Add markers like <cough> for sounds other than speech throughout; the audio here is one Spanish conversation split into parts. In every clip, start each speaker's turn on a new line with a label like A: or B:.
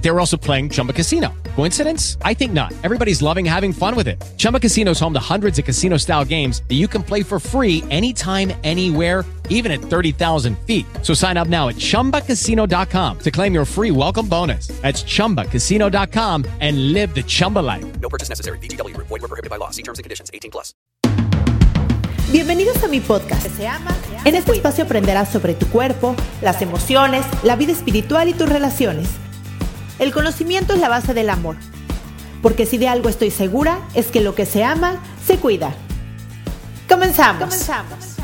A: They were also playing Chumba Casino. Coincidence? I think not. Everybody's loving having fun with it. Chumba Casino is home to hundreds of casino style games that you can play for free anytime, anywhere, even at 30,000 feet. So sign up now at chumbacasino.com to claim your free welcome bonus. That's chumbacasino.com and live the Chumba life.
B: No purchase necessary. BGW. Void were prohibited by law. See terms and conditions. 18 plus.
C: Bienvenidos a mi podcast. Se ama. En este espacio aprenderás sobre tu cuerpo, las emociones, la vida espiritual y tus relaciones. El conocimiento es la base del amor. Porque si de algo estoy segura, es que lo que se ama, se cuida. Comenzamos. Comenzamos.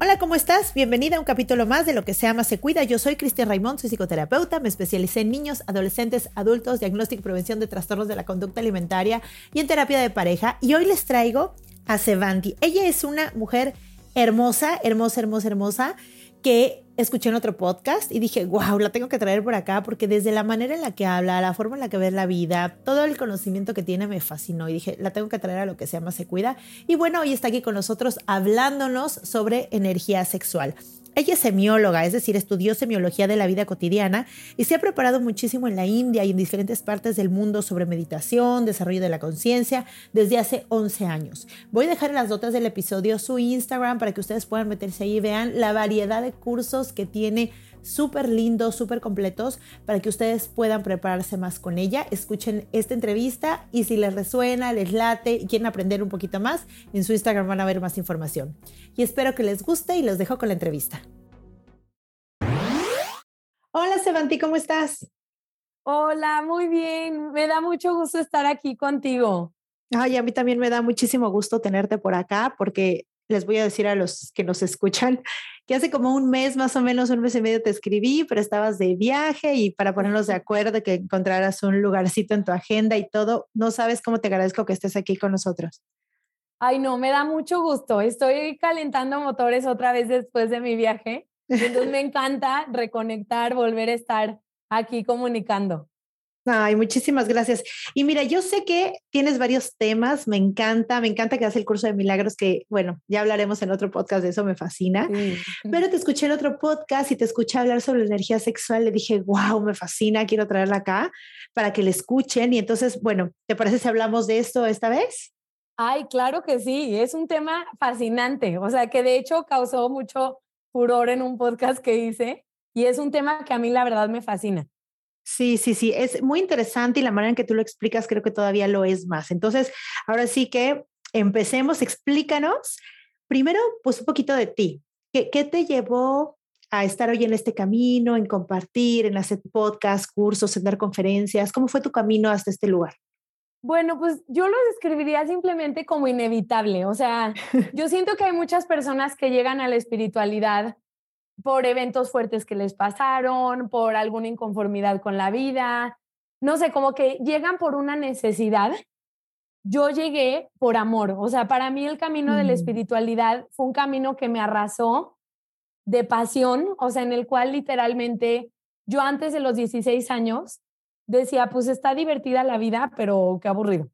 C: Hola, ¿cómo estás? Bienvenida a un capítulo más de Lo que se ama se cuida. Yo soy Cristian Raimond, soy psicoterapeuta, me especialicé en niños, adolescentes, adultos, diagnóstico y prevención de trastornos de la conducta alimentaria y en terapia de pareja. Y hoy les traigo a Sevanti. Ella es una mujer hermosa, hermosa, hermosa, hermosa, que escuché en otro podcast y dije, wow, la tengo que traer por acá porque desde la manera en la que habla, la forma en la que ve la vida, todo el conocimiento que tiene me fascinó y dije, la tengo que traer a lo que se llama Se Cuida. Y bueno, hoy está aquí con nosotros hablándonos sobre energía sexual. Ella es semióloga, es decir, estudió semiología de la vida cotidiana y se ha preparado muchísimo en la India y en diferentes partes del mundo sobre meditación, desarrollo de la conciencia, desde hace 11 años. Voy a dejar en las notas del episodio su Instagram para que ustedes puedan meterse ahí y vean la variedad de cursos que tiene súper lindos, súper completos, para que ustedes puedan prepararse más con ella. Escuchen esta entrevista y si les resuena, les late y quieren aprender un poquito más, en su Instagram van a ver más información. Y espero que les guste y los dejo con la entrevista. Hola, Sevanti, ¿cómo estás?
D: Hola, muy bien. Me da mucho gusto estar aquí contigo.
C: Ay, a mí también me da muchísimo gusto tenerte por acá porque les voy a decir a los que nos escuchan que hace como un mes, más o menos un mes y medio te escribí, pero estabas de viaje y para ponernos de acuerdo que encontraras un lugarcito en tu agenda y todo, no sabes cómo te agradezco que estés aquí con nosotros.
D: Ay, no, me da mucho gusto. Estoy calentando motores otra vez después de mi viaje. Entonces me <laughs> encanta reconectar, volver a estar aquí comunicando.
C: Ay, muchísimas gracias. Y mira, yo sé que tienes varios temas, me encanta, me encanta que hagas el curso de milagros, que bueno, ya hablaremos en otro podcast de eso, me fascina. Pero te escuché en otro podcast y te escuché hablar sobre la energía sexual, le dije, wow, me fascina, quiero traerla acá para que le escuchen. Y entonces, bueno, ¿te parece si hablamos de esto esta vez?
D: Ay, claro que sí, es un tema fascinante, o sea, que de hecho causó mucho furor en un podcast que hice y es un tema que a mí la verdad me fascina.
C: Sí, sí, sí, es muy interesante y la manera en que tú lo explicas creo que todavía lo es más. Entonces, ahora sí que empecemos, explícanos primero, pues un poquito de ti. ¿Qué, te llevó a estar hoy en este camino, en compartir, en hacer podcasts, cursos, en dar conferencias? ¿Cómo fue tu camino hasta este lugar?
D: Bueno, pues yo lo describiría simplemente como inevitable. O sea, yo siento que hay muchas personas que llegan a la espiritualidad por eventos fuertes que les pasaron, por alguna inconformidad con la vida, no sé, como que llegan por una necesidad. Yo llegué por amor, o sea, para mí el camino de la mm. espiritualidad fue un camino que me arrasó de pasión, o sea, en el cual literalmente yo antes de los 16 años decía, pues está divertida la vida, pero qué aburrido.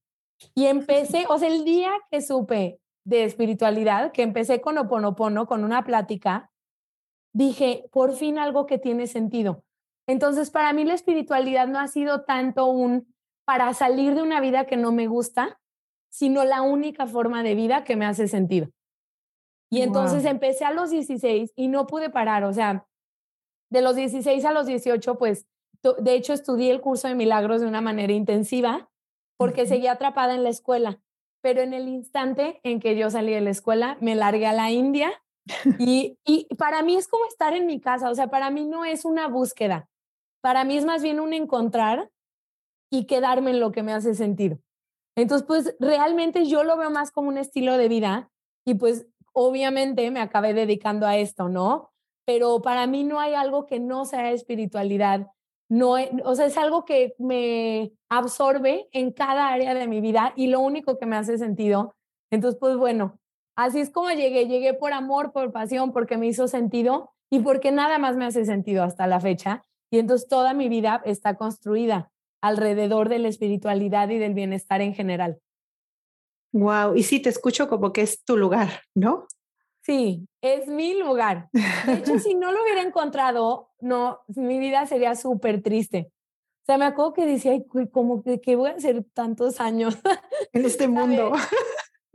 D: Y empecé, o sea, el día que supe de espiritualidad, que empecé con Oponopono, con una plática, dije, por fin algo que tiene sentido. Entonces, para mí la espiritualidad no ha sido tanto un para salir de una vida que no me gusta, sino la única forma de vida que me hace sentido. Y entonces empecé a los 16 y no pude parar, o sea, de los 16 a los 18, pues, de hecho, estudié el curso de milagros de una manera intensiva porque seguía atrapada en la escuela. Pero en el instante en que yo salí de la escuela, me largué a la India y, para mí es como estar en mi casa, o sea, para mí no es una búsqueda, para mí es más bien un encontrar y quedarme en lo que me hace sentido. Entonces, pues realmente yo lo veo más como un estilo de vida y pues obviamente me acabé dedicando a esto, ¿no? Pero para mí no hay algo que no sea espiritualidad, no, o sea, es algo que me absorbe en cada área de mi vida y lo único que me hace sentido. Entonces, pues bueno, Así es como llegué, llegué por amor, por pasión, porque me hizo sentido y porque nada más me hace sentido hasta la fecha. Y entonces toda mi vida está construida alrededor de la espiritualidad y del bienestar en general.
C: Wow, y sí, te escucho como que es tu lugar, ¿no?
D: Sí, es mi lugar. De hecho, si no lo hubiera encontrado, no, mi vida sería súper triste. O sea, me acuerdo que decía, Ay, como que, que voy a hacer tantos años
C: en este <laughs> mundo.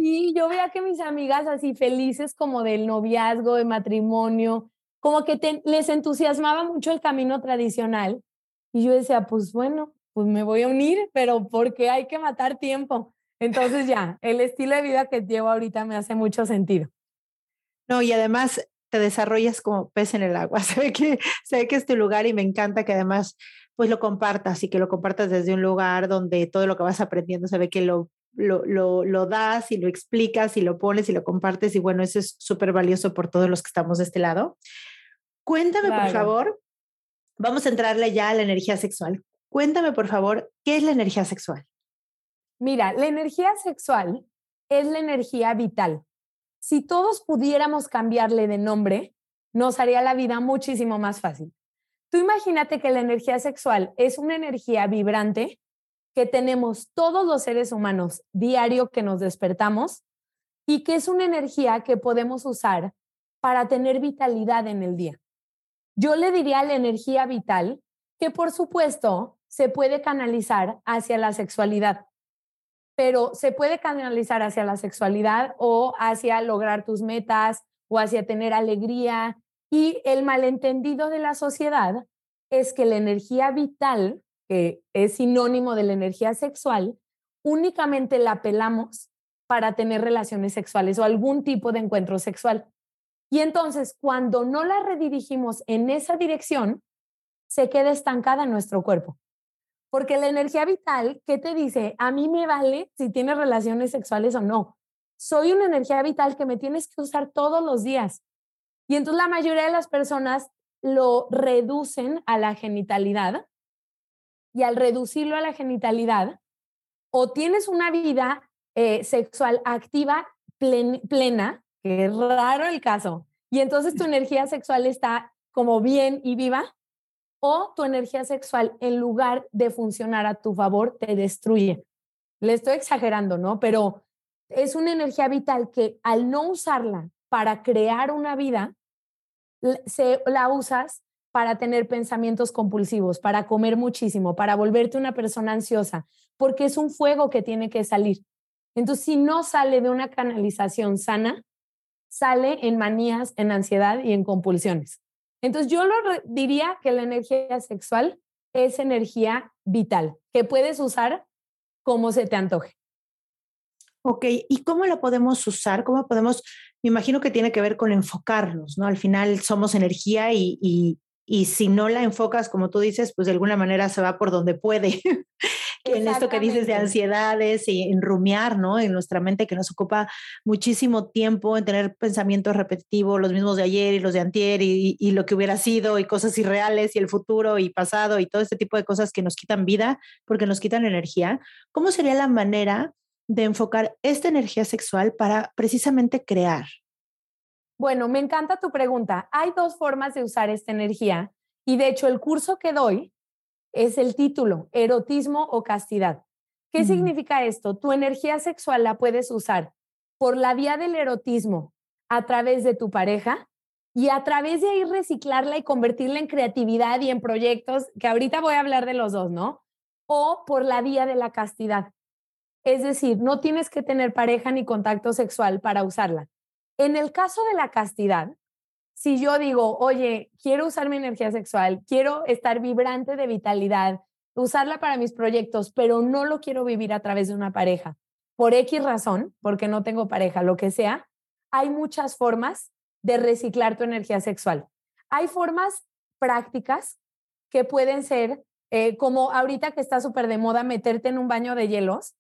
D: Sí, yo veía que mis amigas así felices como del noviazgo, de matrimonio, como que les entusiasmaba mucho el camino tradicional. Y yo decía, pues bueno, pues me voy a unir, pero porque hay que matar tiempo. Entonces ya, el estilo de vida que llevo ahorita me hace mucho sentido.
C: No, y además te desarrollas como pez en el agua. <laughs> Ve que, ve que es tu lugar y me encanta que además pues lo compartas y que lo compartas desde un lugar donde todo lo que vas aprendiendo se ve que lo, lo, lo, lo das y lo explicas y lo pones y lo compartes y bueno, eso es súper valioso por todos los que estamos de este lado. Cuéntame, por favor, vamos a entrarle ya a la energía sexual. Cuéntame, por favor, ¿qué es la energía sexual?
D: Mira, la energía sexual es la energía vital. Si todos pudiéramos cambiarle de nombre, nos haría la vida muchísimo más fácil. Tú imagínate que la energía sexual es una energía vibrante que tenemos todos los seres humanos diario que nos despertamos y que es una energía que podemos usar para tener vitalidad en el día. Yo le diría la energía vital que por supuesto se puede canalizar hacia la sexualidad pero se puede canalizar hacia la sexualidad o hacia lograr tus metas o hacia tener alegría. Y el malentendido de la sociedad es que la energía vital, que es sinónimo de la energía sexual, únicamente la apelamos para tener relaciones sexuales o algún tipo de encuentro sexual. Y entonces, cuando no la redirigimos en esa dirección, se queda estancada en nuestro cuerpo. Porque la energía vital, ¿qué te dice? A mí me vale si tienes relaciones sexuales o no. Soy una energía vital que me tienes que usar todos los días. Y entonces la mayoría de las personas lo reducen a la genitalidad. Y al reducirlo a la genitalidad, o tienes una vida eh, sexual activa plena, que es raro el caso, y entonces tu energía sexual está como bien y viva, o tu energía sexual, en lugar de funcionar a tu favor, te destruye. Le estoy exagerando, ¿no? Pero es una energía vital que al no usarla para crear una vida, se, la usas para tener pensamientos compulsivos, para comer muchísimo, para volverte una persona ansiosa, porque es un fuego que tiene que salir. Entonces, si no sale de una canalización sana, sale en manías, en ansiedad y en compulsiones. Entonces yo lo diría que la energía sexual es energía vital, que puedes usar como se te antoje.
C: Ok, ¿y cómo la podemos usar? ¿Cómo podemos? Me imagino que tiene que ver con enfocarnos, ¿no? Al final somos energía y, y, y si no la enfocas, como tú dices, pues de alguna manera se va por donde puede. <laughs> en esto que dices de ansiedades y en rumiar, ¿no? En nuestra mente que nos ocupa muchísimo tiempo en tener pensamientos repetitivos, los mismos de ayer y los de antier y, y, lo que hubiera sido y cosas irreales y el futuro y pasado y todo este tipo de cosas que nos quitan vida porque nos quitan energía. ¿Cómo sería la manera de enfocar esta energía sexual para precisamente crear?
D: Bueno, me encanta tu pregunta. Hay dos formas de usar esta energía y de hecho el curso que doy es el título, erotismo o castidad. ¿Qué significa esto? Tu energía sexual la puedes usar por la vía del erotismo a través de tu pareja y a través de ahí reciclarla y convertirla en creatividad y en proyectos, que ahorita voy a hablar de los dos, ¿no? O por la vía de la castidad. Es decir, no tienes que tener pareja ni contacto sexual para usarla. En el caso de la castidad, si yo digo, oye, quiero usar mi energía sexual, quiero estar vibrante de vitalidad, usarla para mis proyectos, pero no lo quiero vivir a través de una pareja, por X razón, porque no tengo pareja, lo que sea, hay muchas formas de reciclar tu energía sexual. Hay formas prácticas que pueden ser, eh, como ahorita que está súper de moda, meterte en un baño de hielos.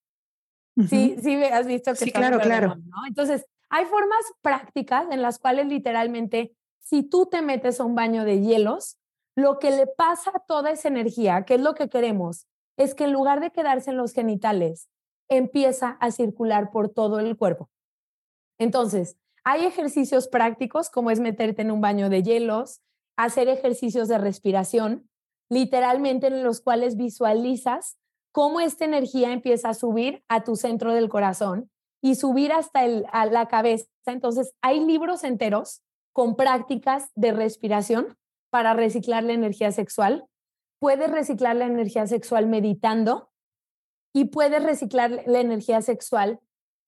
D: Sí, sí, has visto que
C: sí, claro, claro.
D: ¿no? Entonces, hay formas prácticas en las cuales literalmente si tú te metes a un baño de hielos, lo que le pasa a toda esa energía, que es lo que queremos, es que en lugar de quedarse en los genitales, empieza a circular por todo el cuerpo. Entonces, hay ejercicios prácticos como es meterte en un baño de hielos, hacer ejercicios de respiración. literalmente en los cuales visualizas cómo esta energía empieza a subir a tu centro del corazón y subir hasta el, a la cabeza. Entonces, hay libros enteros con prácticas de respiración para reciclar la energía sexual. Puedes reciclar la energía sexual meditando y puedes reciclar la energía sexual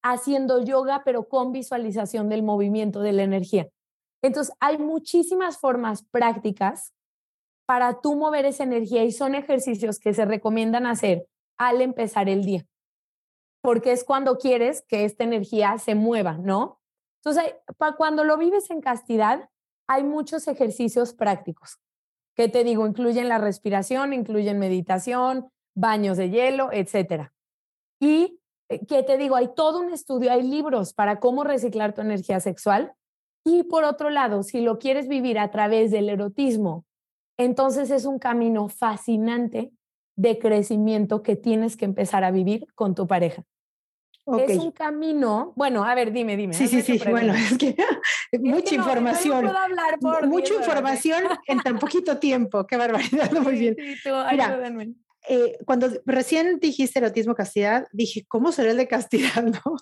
D: haciendo yoga, pero con visualización del movimiento de la energía. Entonces, hay muchísimas formas prácticas para tú mover esa energía y son ejercicios que se recomiendan hacer al empezar el día, porque es cuando quieres que esta energía se mueva, ¿no? Entonces, cuando lo vives en castidad, hay muchos ejercicios prácticos que te digo, incluyen la respiración, incluyen meditación, baños de hielo, etcétera. Y eh, que te digo, hay todo un estudio, hay libros para cómo reciclar tu energía sexual. Y por otro lado, si lo quieres vivir a través del erotismo entonces es un camino fascinante de crecimiento que tienes que empezar a vivir con tu pareja. Es un camino, bueno, a ver, dime, dime.
C: Sí, sí, sí, bueno, <laughs> es que mucha información. No puedo hablar por mucha información en tan <laughs> poquito tiempo, qué barbaridad, <laughs> muy bien. Sí, eh, cuando recién dijiste erotismo castidad, dije, ¿cómo será el de castidad? ¿no?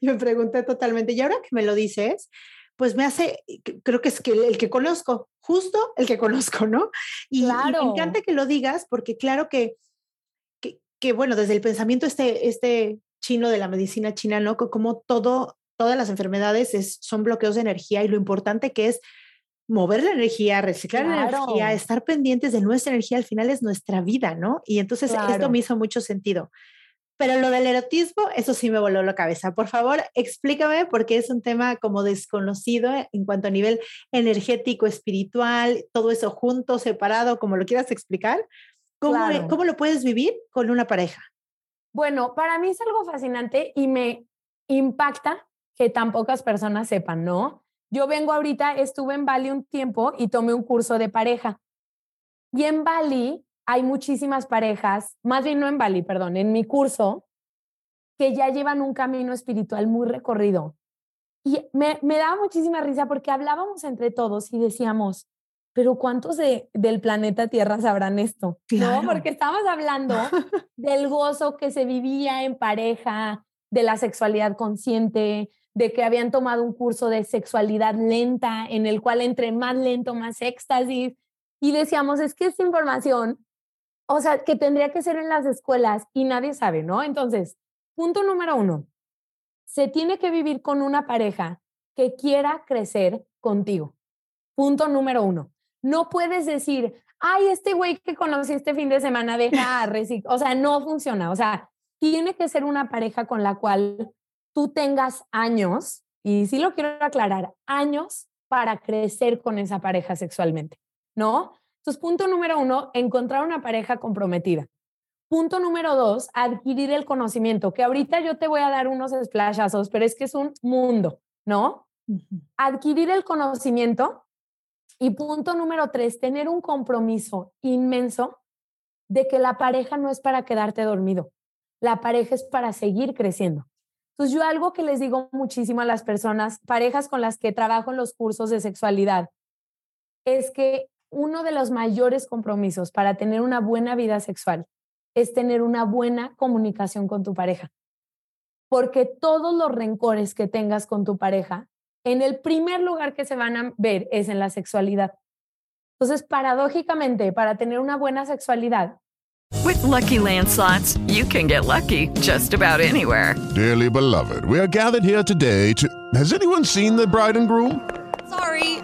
C: Y me pregunté totalmente, y ahora que me lo dices, pues me hace, creo que es que el que conozco, justo el que conozco, ¿no? Y, me encanta que lo digas porque claro que, que, bueno, desde el pensamiento este, este chino de la medicina china, ¿no? Como todo, todas las enfermedades es, son bloqueos de energía y lo importante que es mover la energía, reciclar la energía, estar pendientes de nuestra energía, al final es nuestra vida, ¿no? Y entonces esto me hizo mucho sentido. Pero lo del erotismo, eso sí me voló la cabeza. Por favor, explícame porque es un tema como desconocido en cuanto a nivel energético, espiritual, todo eso junto, separado, como lo quieras explicar. ¿Cómo, ¿Cómo lo puedes vivir con una pareja?
D: Bueno, para mí es algo fascinante y me impacta que tan pocas personas sepan, ¿no? Yo vengo ahorita, estuve en Bali un tiempo y tomé un curso de pareja. Y en Bali hay muchísimas parejas, más bien no en Bali, perdón, en mi curso, que ya llevan un camino espiritual muy recorrido. Y me, me daba muchísima risa porque hablábamos entre todos y decíamos, pero ¿cuántos de, del planeta Tierra sabrán esto? No, porque estamos hablando <laughs> del gozo que se vivía en pareja, de la sexualidad consciente, de que habían tomado un curso de sexualidad lenta, en el cual entre más lento, más éxtasis. Y decíamos, es que esta información o sea, que tendría que ser en las escuelas y nadie sabe, ¿no? Entonces, punto número uno, se tiene que vivir con una pareja que quiera crecer contigo. Punto número uno. No puedes decir, ay, este güey que conocí este fin de semana deja <laughs> reciclar. O sea, no funciona. O sea, tiene que ser una pareja con la cual tú tengas años, y sí lo quiero aclarar, años para crecer con esa pareja sexualmente, ¿no? Entonces, punto número uno, encontrar una pareja comprometida. Punto número dos, adquirir el conocimiento, que ahorita yo te voy a dar unos splashazos, pero es que es un mundo, ¿no? Adquirir el conocimiento. Y punto número tres, tener un compromiso inmenso de que la pareja no es para quedarte dormido, la pareja es para seguir creciendo. Entonces, yo algo que les digo muchísimo a las personas, parejas con las que trabajo en los cursos de sexualidad, es que uno de los mayores compromisos para tener una buena vida sexual es tener una buena comunicación con tu pareja. Porque todos los rencores que tengas con tu pareja, en el primer lugar que se van a ver es en la sexualidad. Entonces, paradójicamente, para tener una buena sexualidad,
E: With lucky landslots, you can get lucky just about anywhere.
F: Dearly beloved, we are gathered here today to. Has anyone seen the bride and groom?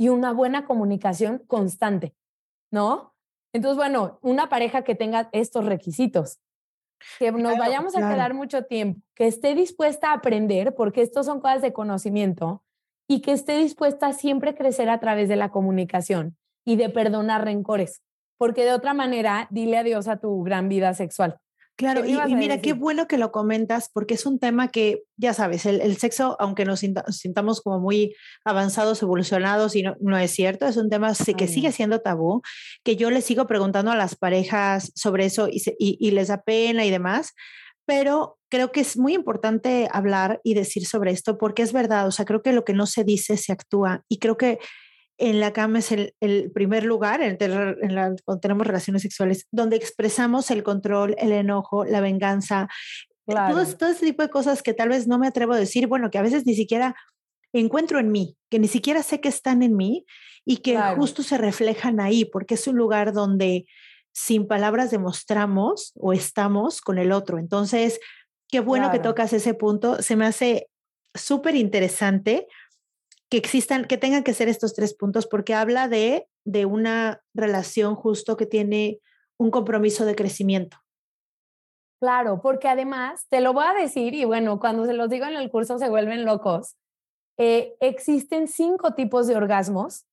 D: y una buena comunicación constante, ¿no? Entonces, bueno, una pareja que tenga estos requisitos, que nos
C: Claro,
D: vayamos a quedar mucho tiempo, que esté dispuesta a aprender, porque estos son cosas de conocimiento, y que esté dispuesta a siempre crecer a través de la comunicación y de perdonar rencores, porque de otra manera, dile adiós a tu gran vida sexual.
C: Claro,
D: ¿Qué me
C: y, y mira, qué bueno que lo comentas porque es un tema que, ya sabes, el, el sexo, aunque nos sinta- sintamos como muy avanzados, evolucionados, y no, no es cierto, es un tema que
D: Ay,
C: sigue siendo tabú, que yo les sigo preguntando a las parejas sobre eso y, se- y- y les da pena y demás, pero creo que es muy importante hablar y decir sobre esto porque es verdad, o sea, creo que lo que no se dice se actúa y creo que en la cama es el, el primer lugar en, tener- en la- cuando tenemos relaciones sexuales, donde expresamos el control, el enojo, la venganza, eh,
D: Claro.
C: todo, todo ese tipo de cosas que tal vez no me atrevo a decir, bueno, que a veces ni siquiera encuentro en mí, que ni siquiera sé que están en mí y que
D: Claro.
C: justo se reflejan ahí, porque es un lugar donde sin palabras demostramos o estamos con el otro. Entonces, qué bueno que tocas ese punto. Se me hace súper interesante que existan, que tengan que ser estos tres puntos, porque habla de, de una relación justo que tiene un compromiso de crecimiento.
D: Claro, porque además, te lo voy a decir, y bueno, cuando se los digo en el curso se vuelven locos, eh, existen cinco tipos de orgasmos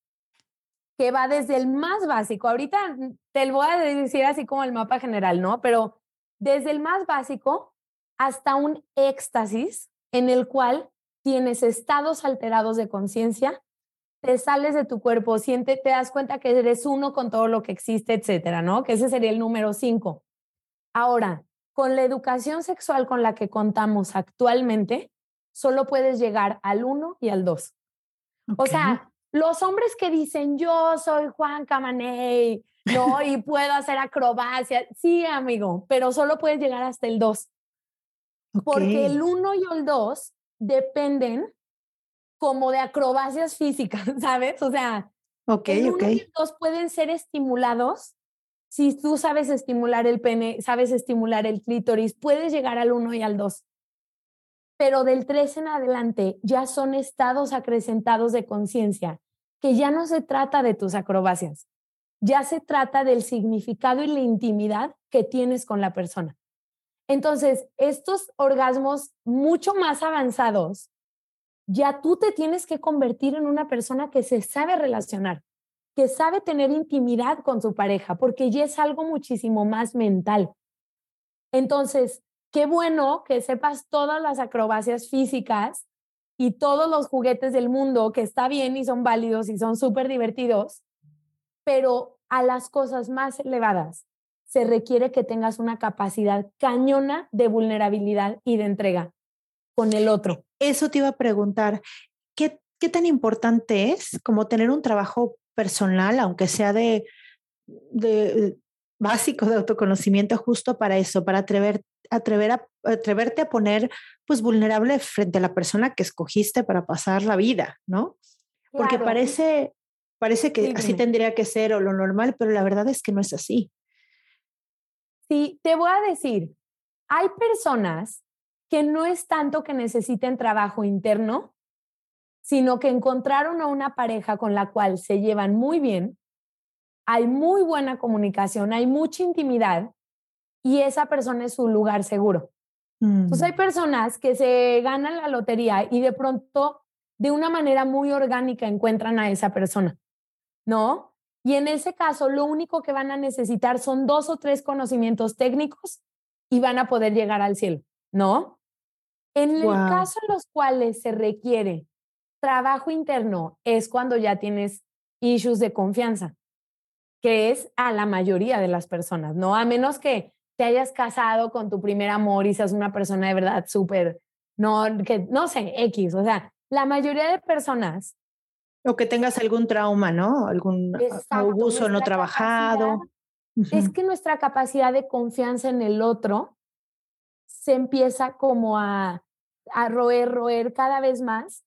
D: que va desde el más básico, ahorita te lo voy a decir así como el mapa general, ¿no? Pero desde el más básico hasta un éxtasis en el cual tienes estados alterados de conciencia, te sales de tu cuerpo, siente, te das cuenta que eres uno con todo lo que existe, etcétera, ¿no? Que ese sería el número cinco. Ahora, con la educación sexual con la que contamos actualmente, solo puedes llegar al 1 y al 2. O
C: Ok.
D: sea, los hombres que dicen, yo soy Juan Camaney, no, y puedo hacer acrobacia, sí, amigo, pero solo puedes llegar hasta el 2, porque
C: Ok.
D: el 1 y el 2 dependen como de acrobacias físicas, <laughs> ¿sabes? O sea,
C: Ok,
D: el uno y el dos pueden ser estimulados. Si tú sabes estimular el pene, sabes estimular el clítoris, puedes llegar al 1 y al 2. Pero del 3 en adelante ya son estados acrecentados de conciencia, que ya no se trata de tus acrobacias, ya se trata del significado y la intimidad que tienes con la persona. Entonces, estos orgasmos mucho más avanzados, ya tú te tienes que convertir en una persona que se sabe relacionar, que sabe tener intimidad con su pareja, porque ya es algo muchísimo más mental. Entonces, qué bueno que sepas todas las acrobacias físicas y todos los juguetes del mundo, que está bien y son válidos y son súper divertidos, pero a las cosas más elevadas se requiere que tengas una capacidad cañona de vulnerabilidad y de entrega con el otro.
C: Eso te iba a preguntar, ¿qué, qué tan importante es como tener un trabajo personal, aunque sea de, de básico de autoconocimiento, justo para eso, para atrever, atrever a, atreverte a poner pues vulnerable frente a la persona que escogiste para pasar la vida, ¿no? Porque
D: Claro.
C: parece, parece que
D: Sí,
C: así tendría que ser o lo normal, pero la verdad es que no es así.
D: Sí, te voy a decir, hay personas que no es tanto que necesiten trabajo interno, sino que encontraron a una pareja con la cual se llevan muy bien, hay muy buena comunicación, hay mucha intimidad y esa persona es su lugar seguro. Entonces hay personas que se ganan la lotería y de pronto de una manera muy orgánica encuentran a esa persona, ¿no? Y en ese caso lo único que van a necesitar son dos o tres conocimientos técnicos y van a poder llegar al cielo, ¿no? En el caso en los cuales se requiere trabajo interno es cuando ya tienes issues de confianza, que es a la mayoría de las personas, ¿no? A menos que te hayas casado con tu primer amor y seas una persona de verdad súper, no, que no sé, X, o sea, la mayoría de personas
C: O que tengas algún trauma, ¿no? Algún abuso no trabajado.
D: Es que nuestra capacidad de confianza en el otro se empieza como a, a roer, roer cada vez más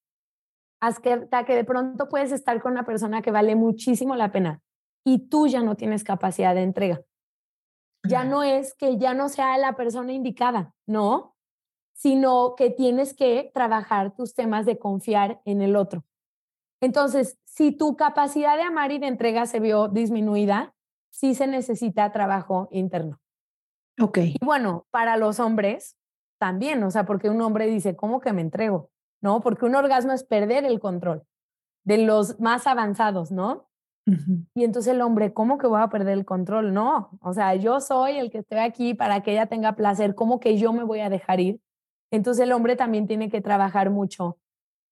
D: hasta que de pronto puedes estar con una persona que vale muchísimo la pena y tú ya no tienes capacidad de entrega. Ya no es que ya no sea la persona indicada, no, sino que tienes que trabajar tus temas de confiar en el otro. Entonces, si tu capacidad de amar y de entrega se vio disminuida, sí se necesita trabajo interno.
C: Ok.
D: Y bueno, para los hombres también, o sea, porque un hombre dice, ¿cómo que me entrego? ¿No? Porque un orgasmo es perder el control de los más avanzados, ¿no? Y entonces el hombre, ¿cómo que voy a perder el control? No, o sea, yo soy el que estoy aquí para que ella tenga placer, ¿cómo que yo me voy a dejar ir? Entonces el hombre también tiene que trabajar mucho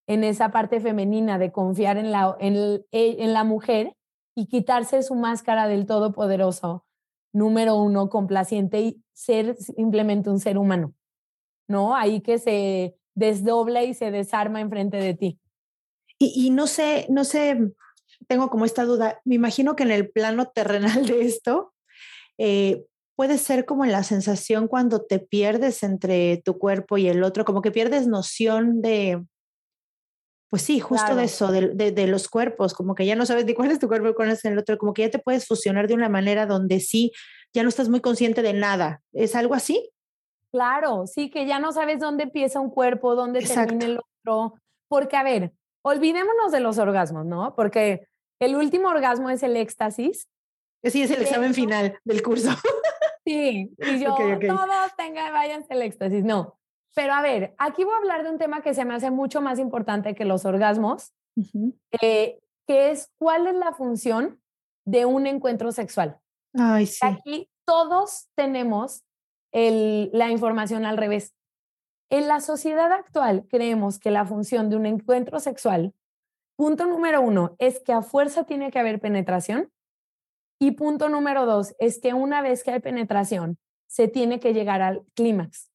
D: en esa parte femenina de confiar en la, e, en la mujer y quitarse su máscara del todopoderoso, número uno, complaciente y ser simplemente un ser humano, ¿no? Ahí que se desdobla y se desarma enfrente de ti.
C: Y, no sé, no sé, tengo como esta duda. Me imagino que en el plano terrenal de esto, eh, puede ser como la sensación cuando te pierdes entre tu cuerpo y el otro, como que pierdes noción de, pues sí, justo de eso, de, de, los cuerpos, como que ya no sabes ni cuál es tu cuerpo y cuál es el otro, como que ya te puedes fusionar de una manera donde sí, ya no estás muy consciente de nada. ¿Es algo así?
D: Claro, sí, que ya no sabes dónde empieza un cuerpo, dónde termina el otro. Porque, a ver, olvidémonos de los orgasmos, ¿no? Porque el último orgasmo es el éxtasis.
C: Sí, es el examen final del curso.
D: Sí, y <laughs> yo, todos tengan, váyanse el éxtasis. No, pero a ver, aquí voy a hablar de un tema que se me hace mucho más importante que los orgasmos, eh, que es cuál es la función de un encuentro sexual.
C: Ay, sí.
D: Aquí todos tenemos el, la información al revés. En la sociedad actual creemos que la función de un encuentro sexual Punto número uno es que a fuerza tiene que haber penetración. Y punto número dos es que una vez que hay penetración, se tiene que llegar al clímax.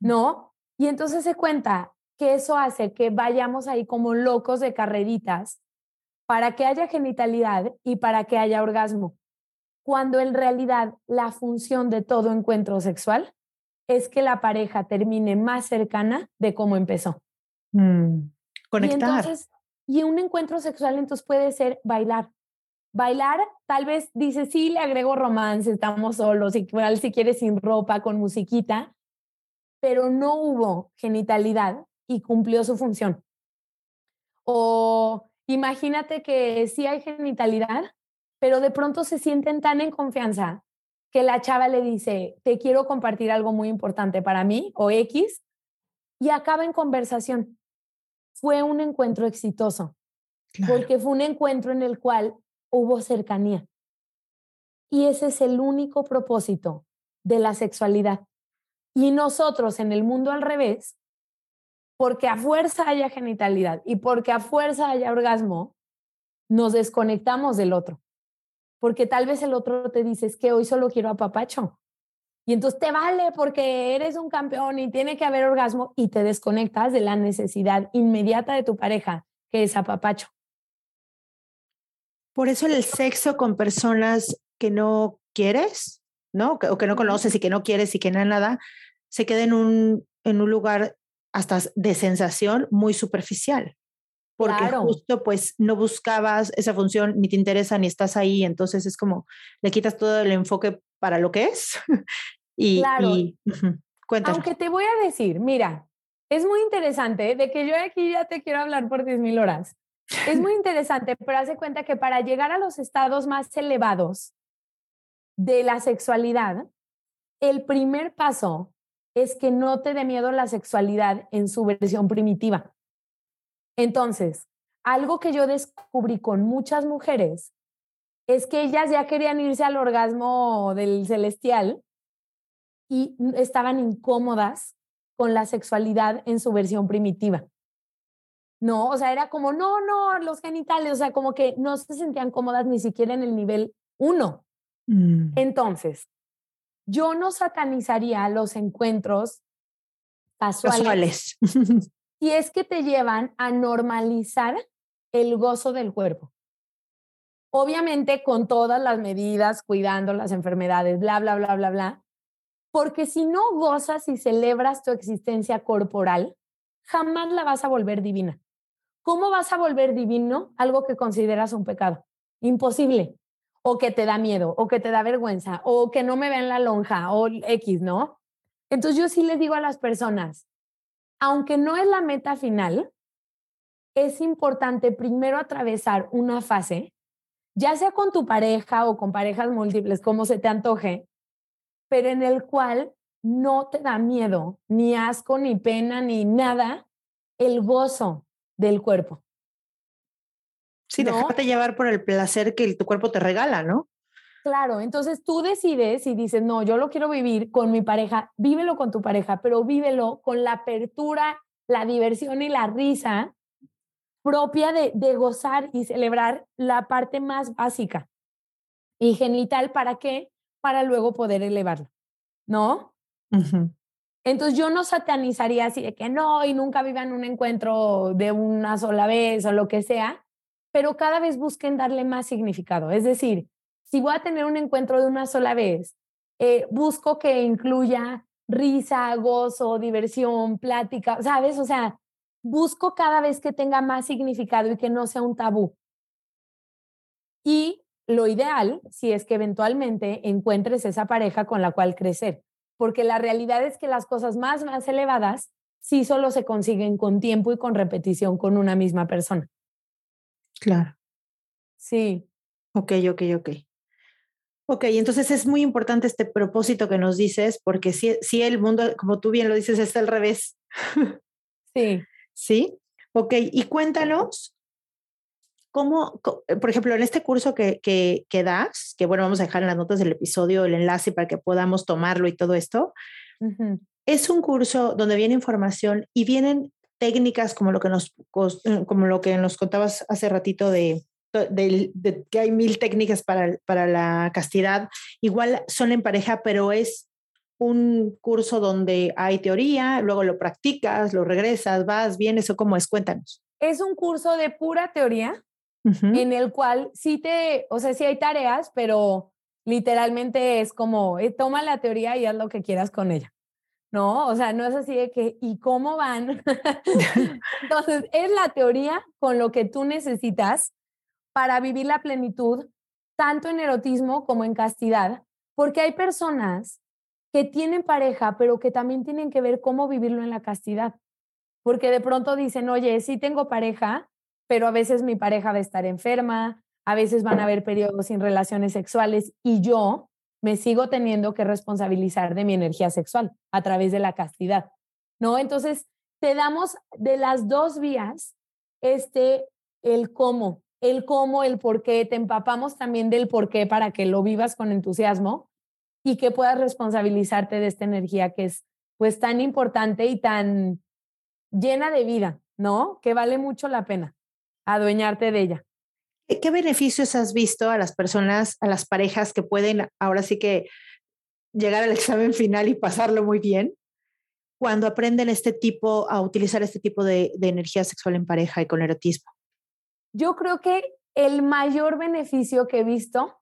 D: ¿No? Y entonces se cuenta que eso hace que vayamos ahí como locos de carreritas para que haya genitalidad y para que haya orgasmo, cuando en realidad la función de todo encuentro sexual es que la pareja termine más cercana de cómo empezó.
C: Mm, conectar.
D: Y un encuentro sexual entonces puede ser bailar. Bailar, tal vez dice, sí, le agrego romance, estamos solos, igual si quieres sin ropa, con musiquita, pero no hubo genitalidad y cumplió su función. O imagínate que sí hay genitalidad, pero de pronto se sienten tan en confianza que la chava le dice, te quiero compartir algo muy importante para mí o X, y acaba en conversación fue un encuentro exitoso, porque fue un encuentro en el cual hubo cercanía. Y ese es el único propósito de la sexualidad. Y nosotros en el mundo al revés, porque a fuerza haya genitalidad y porque a fuerza haya orgasmo, nos desconectamos del otro. Porque tal vez el otro te dice, es que hoy solo quiero a papacho. Y entonces te vale porque eres un campeón y tiene que haber orgasmo y te desconectas de la necesidad inmediata de tu pareja, que es apapacho.
C: Por eso el sexo con personas que no quieres, ¿no? O que no conoces y que no quieres y que nada, se queda en un, en un lugar hasta de sensación muy superficial. Porque justo pues no buscabas esa función, ni te interesa, ni estás ahí, entonces es como le quitas todo el enfoque para lo que es <laughs> Y,
D: claro.
C: cuéntanos.
D: Aunque te voy a decir, mira, es muy interesante de que yo aquí ya te quiero hablar por 10.000 horas. Es muy <laughs> interesante, pero hace cuenta que para llegar a los estados más elevados de la sexualidad, el primer paso es que no te dé miedo la sexualidad en su versión primitiva. Entonces, algo que yo descubrí con muchas mujeres es que ellas ya querían irse al orgasmo del celestial y estaban incómodas con la sexualidad en su versión primitiva. No, o sea, era como, no, no, los genitales, o sea, como que no se sentían cómodas ni siquiera en el nivel uno. Mm. Entonces, yo no satanizaría los encuentros casuales.
C: casuales. <laughs>
D: y es que te llevan a normalizar el gozo del cuerpo. Obviamente con todas las medidas, cuidando las enfermedades, bla, bla, bla, bla, bla. Porque si no gozas y celebras tu existencia corporal, jamás la vas a volver divina. ¿Cómo vas a volver divino algo que consideras un pecado? Imposible. O que te da miedo, o que te da vergüenza, o que no me vean la lonja, o X, ¿no? Entonces yo sí les digo a las personas, aunque no es la meta final, es importante primero atravesar una fase, ya sea con tu pareja o con parejas múltiples, como se te antoje, pero en el cual no te da miedo, ni asco, ni pena, ni nada, el gozo del cuerpo.
C: Sí,
D: ¿no?
C: dejarte llevar por el placer que tu cuerpo te regala, ¿no?
D: Claro, entonces tú decides y dices, no, yo lo quiero vivir con mi pareja, vívelo con tu pareja, pero vívelo con la apertura, la diversión y la risa propia de, de gozar y celebrar la parte más básica y genital. ¿Para qué? Para luego poder elevarlo, ¿no? Entonces yo no satanizaría así de que no, y nunca vivan un encuentro de una sola vez o lo que sea, pero cada vez busquen darle más significado. Es decir, si voy a tener un encuentro de una sola vez, eh, busco que incluya risa, gozo, diversión, plática, ¿sabes? O sea, busco cada vez que tenga más significado y que no sea un tabú. Y lo ideal, si es que eventualmente encuentres esa pareja con la cual crecer, porque la realidad es que las cosas más, más elevadas sí solo se consiguen con tiempo y con repetición con una misma persona.
C: Claro.
D: Sí.
C: Ok, ok, ok. Ok, entonces es muy importante este propósito que nos dices, porque si, si el mundo, como tú bien lo dices, es al revés. <laughs>
D: Sí.
C: Sí. Ok, y cuéntanos cómo, por ejemplo, en este curso que, que, que, das, que bueno, vamos a dejar en las notas del episodio el enlace para que podamos tomarlo y todo esto, uh -huh. es un curso donde viene información y vienen técnicas como lo que nos, como lo que nos contabas hace ratito de, de, de, que hay mil técnicas para, para la castidad, igual son en pareja, pero es un curso donde hay teoría, luego lo practicas, lo regresas, vas, vienes o cómo es, cuéntanos.
D: Es un curso de pura teoría uh -huh. en el cual sí te, o sea, sí hay tareas, pero literalmente es como, eh, toma la teoría y haz lo que quieras con ella. No, o sea, no es así de que, ¿y cómo van? <laughs> <laughs> Entonces, es la teoría con lo que tú necesitas para vivir la plenitud, tanto en erotismo como en castidad, porque hay personas que tienen pareja, pero que también tienen que ver cómo vivirlo en la castidad. Porque de pronto dicen, oye, sí tengo pareja, pero a veces mi pareja va a estar enferma, a veces van a haber periodos sin relaciones sexuales y yo me sigo teniendo que responsabilizar de mi energía sexual a través de la castidad, ¿no? Entonces, te damos de las dos vías este, el cómo, el cómo, el por qué, te empapamos también del por qué para que lo vivas con entusiasmo y que puedas responsabilizarte de esta energía que es pues tan importante y tan llena de vida, ¿no? Que vale mucho la pena adueñarte de ella.
C: ¿Qué beneficios has visto a las personas, a las parejas que pueden ahora sí que llegar al <laughs> examen final y pasarlo muy bien cuando aprenden este tipo, a utilizar este tipo de, de energía sexual en pareja y con erotismo?
D: Yo creo que el mayor beneficio que he visto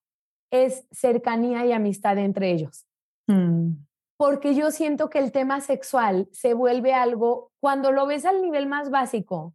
D: es cercanía y amistad entre ellos.
C: Mm.
D: Porque yo siento que el tema sexual se vuelve algo, cuando lo ves al nivel más básico,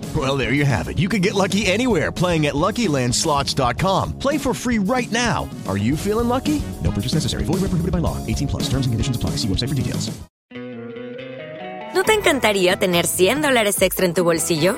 G: Well, there you have it. You can get lucky anywhere playing at LuckyLandSlots.com. Play for free right now. Are you feeling lucky? No purchase necessary. Void where prohibited by law. 18 plus. Terms and conditions apply. See website for details.
H: ¿No te encantaría tener 100 dólares extra en tu bolsillo?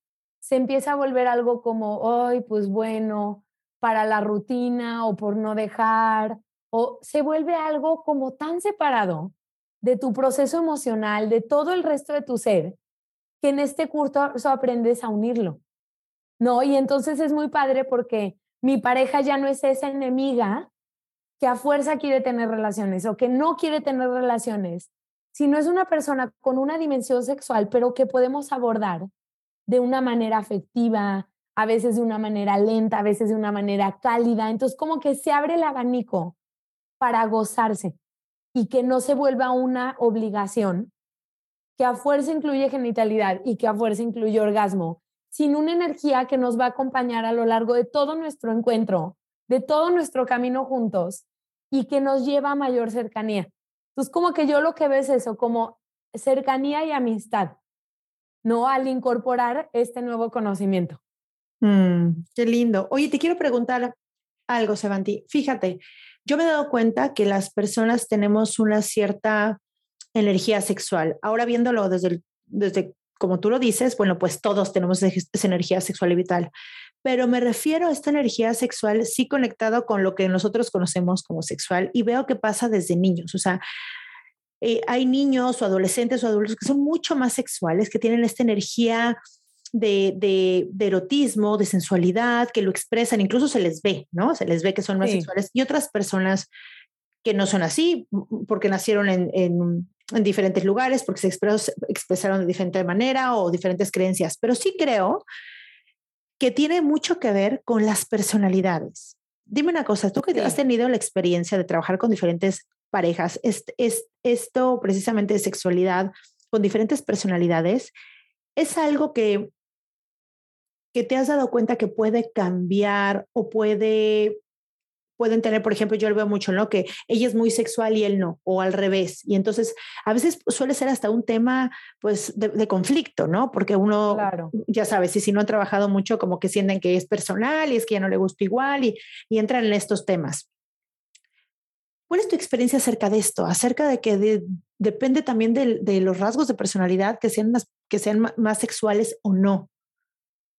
D: se empieza a volver algo como, ay, pues bueno, para la rutina o por no dejar, o se vuelve algo como tan separado de tu proceso emocional, de todo el resto de tu ser, que en este curso aprendes a unirlo. ¿No? Y entonces es muy padre porque mi pareja ya no es esa enemiga que a fuerza quiere tener relaciones o que no quiere tener relaciones, sino es una persona con una dimensión sexual, pero que podemos abordar de una manera afectiva, a veces de una manera lenta, a veces de una manera cálida. Entonces, como que se abre el abanico para gozarse y que no se vuelva una obligación, que a fuerza incluye genitalidad y que a fuerza incluye orgasmo, sin una energía que nos va a acompañar a lo largo de todo nuestro encuentro, de todo nuestro camino juntos y que nos lleva a mayor cercanía. Entonces, como que yo lo que veo es eso, como cercanía y amistad, ¿no? Al incorporar este nuevo conocimiento.
C: Mm, qué lindo. Oye, te quiero preguntar algo, Sevanti. Fíjate, yo me he dado cuenta que las personas tenemos una cierta energía sexual. Ahora viéndolo desde, desde como tú lo dices, bueno, pues todos tenemos esa energía sexual y vital, pero me refiero a esta energía sexual sí conectado con lo que nosotros conocemos como sexual y veo que pasa desde niños, o sea, eh, hay niños o adolescentes o adultos que son mucho más sexuales, que tienen esta energía de, erotismo, de sensualidad, que lo expresan, incluso se les ve, ¿no? Se les ve que son más sexuales y otras personas que no son así, porque nacieron en, diferentes lugares, porque se expresaron de diferente manera o diferentes creencias. Pero sí creo que tiene mucho que ver con las personalidades. Dime una cosa, tú que has tenido la experiencia de trabajar con diferentes parejas, es, es, esto precisamente de sexualidad con diferentes personalidades, es algo que que te has dado cuenta que puede cambiar o puede pueden tener, por ejemplo, yo lo veo mucho, ¿no? Que ella es muy sexual y él no, o al revés. Y entonces a veces suele ser hasta un tema, pues, de, conflicto, ¿no? Porque uno, ya sabes, y si no han trabajado mucho, como que sienten que es personal y es que ya no le gusta igual y, y entran en estos temas. ¿Cuál es tu experiencia acerca de esto? Acerca de que depende también de, de, los rasgos de personalidad que sean, más, que sean más sexuales o no.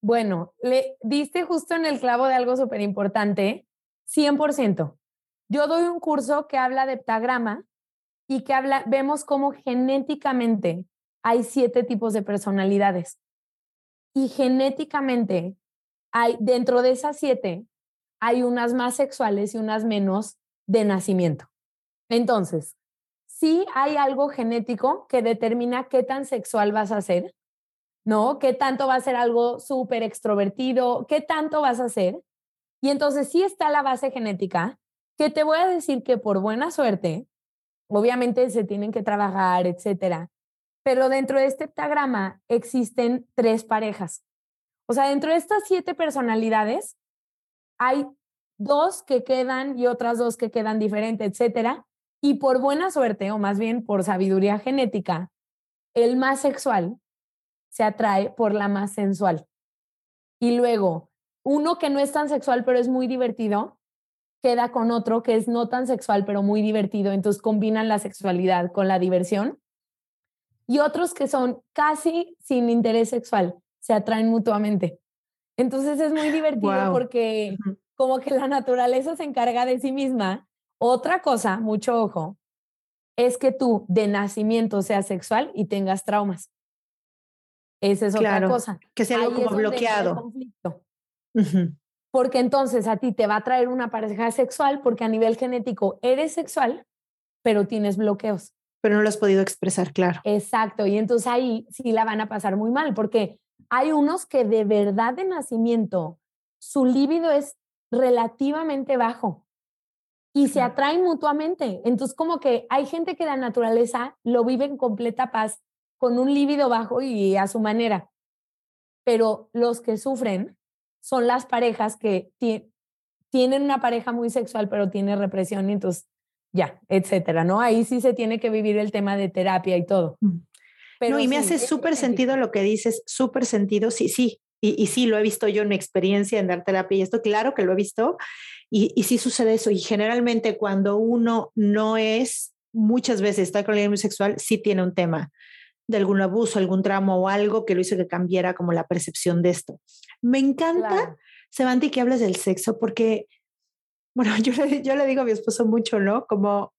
D: Bueno, le diste justo en el clavo de algo súper importante, 100%. Yo doy un curso que habla de heptagrama y que habla, vemos cómo genéticamente hay siete tipos de personalidades. Y genéticamente hay, dentro de esas siete, hay unas más sexuales y unas menos de nacimiento. Entonces, sí hay algo genético que determina qué tan sexual vas a ser, ¿no? ¿Qué tanto va a ser algo súper extrovertido? ¿Qué tanto vas a hacer? Y entonces sí está la base genética, que te voy a decir que por buena suerte, obviamente se tienen que trabajar, etcétera, pero dentro de este heptagrama existen tres parejas. O sea, dentro de estas siete personalidades hay dos que quedan y otras dos que quedan diferentes, etcétera. Y por buena suerte, o más bien por sabiduría genética, el más sexual se atrae por la más sensual. Y luego, uno que no es tan sexual, pero es muy divertido, queda con otro que es no tan sexual, pero muy divertido. Entonces combinan la sexualidad con la diversión. Y otros que son casi sin interés sexual, se atraen mutuamente. Entonces es muy divertido porque como que la naturaleza se encarga de sí misma. Otra cosa, mucho ojo, es que tú de nacimiento seas sexual y tengas traumas. Esa es otra cosa.
C: Que sea algo como bloqueado.
D: Conflicto. Porque entonces a ti te va a traer una pareja sexual porque a nivel genético eres sexual, pero tienes bloqueos.
C: Pero no lo has podido expresar, claro.
D: Exacto. Y entonces ahí sí la van a pasar muy mal porque hay unos que de verdad de nacimiento su líbido es relativamente bajo y se atraen mutuamente. Entonces como que hay gente que la naturaleza lo vive en completa paz con un líbido bajo y a su manera. Pero los que sufren son las parejas que tienen una pareja muy sexual, pero tiene represión y entonces ya, etcétera, ¿no? Ahí sí se tiene que vivir el tema de terapia y todo. Mm.
C: Pero no, y me hace súper sentido lo que dices, súper sentido, sí, sí. Y, y, sí, lo he visto yo en mi experiencia en dar terapia y esto, claro que lo he visto. Y, y sí sucede eso. Y generalmente cuando uno no es, muchas veces está con el sexual, sí tiene un tema de algún abuso, algún trauma o algo que lo hizo que cambiara como la percepción de esto. Me encanta, claro. Sevanti, que hables del sexo porque, bueno, <laughs> yo le, yo le digo a mi esposo mucho, ¿no? Como,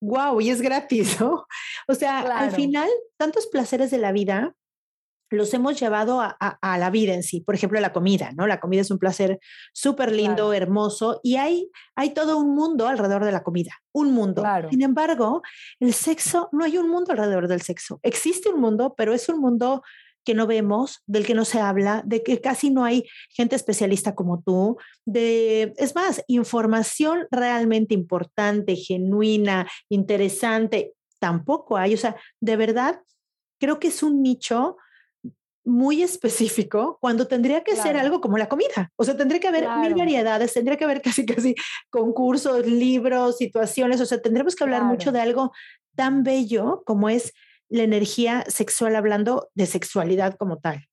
C: wow, y es gratis, <laughs> ¿no? O sea, claro. al final, tantos placeres de la vida los hemos llevado a, a, a, la vida en sí. Por ejemplo, la comida, ¿no? La comida es un placer súper lindo, claro. hermoso, y hay, hay todo un mundo alrededor de la comida, un mundo.
D: Claro.
C: Sin embargo, el sexo, no hay un mundo alrededor del sexo. Existe un mundo, pero es un mundo que no vemos, del que no se habla, de que casi no hay gente especialista como tú, de, es más, información realmente importante, genuina, interesante, tampoco hay. O sea, de verdad, creo que es un nicho muy específico cuando tendría que claro. ser algo como la comida. O sea, tendría que haber claro. mil variedades, tendría que haber <laughs> casi, casi concursos, libros, situaciones. O sea, tendremos que hablar claro. mucho de algo tan bello como es la energía sexual, hablando de sexualidad como tal.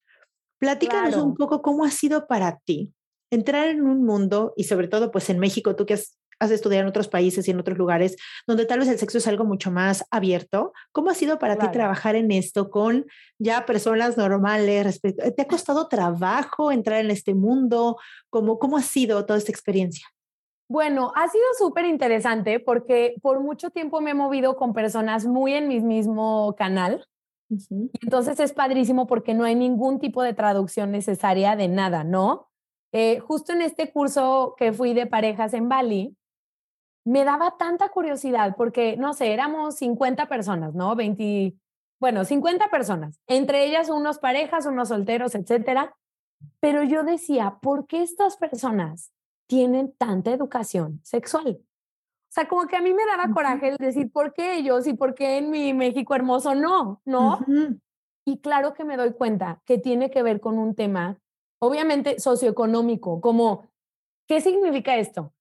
C: Platícanos un poco cómo ha sido para ti entrar en un mundo y sobre todo pues en México, tú que has has estudiado en otros países y en otros lugares donde tal vez el sexo es algo mucho más abierto. ¿Cómo ha sido para claro. ti trabajar en esto con ya personas normales? ¿Te ha costado trabajo entrar en este mundo? ¿Cómo, cómo ha sido toda esta experiencia?
D: Bueno, ha sido súper interesante porque por mucho tiempo me he movido con personas muy en mi mismo canal. Uh -huh. y entonces es padrísimo porque no hay ningún tipo de traducción necesaria de nada, ¿no? Eh, justo en este curso que fui de parejas en Bali, me daba tanta curiosidad porque, no sé, éramos 50 personas, ¿no? 20, bueno, 50 personas, entre ellas unos parejas, unos solteros, etcétera. Pero yo decía, ¿por qué estas personas tienen tanta educación sexual? O sea, como que a mí me daba uh -huh. coraje el decir, ¿por qué ellos y por qué en mi México hermoso no? ¿No? Uh -huh. Y claro que me doy cuenta que tiene que ver con un tema, obviamente socioeconómico, como, ¿qué significa esto?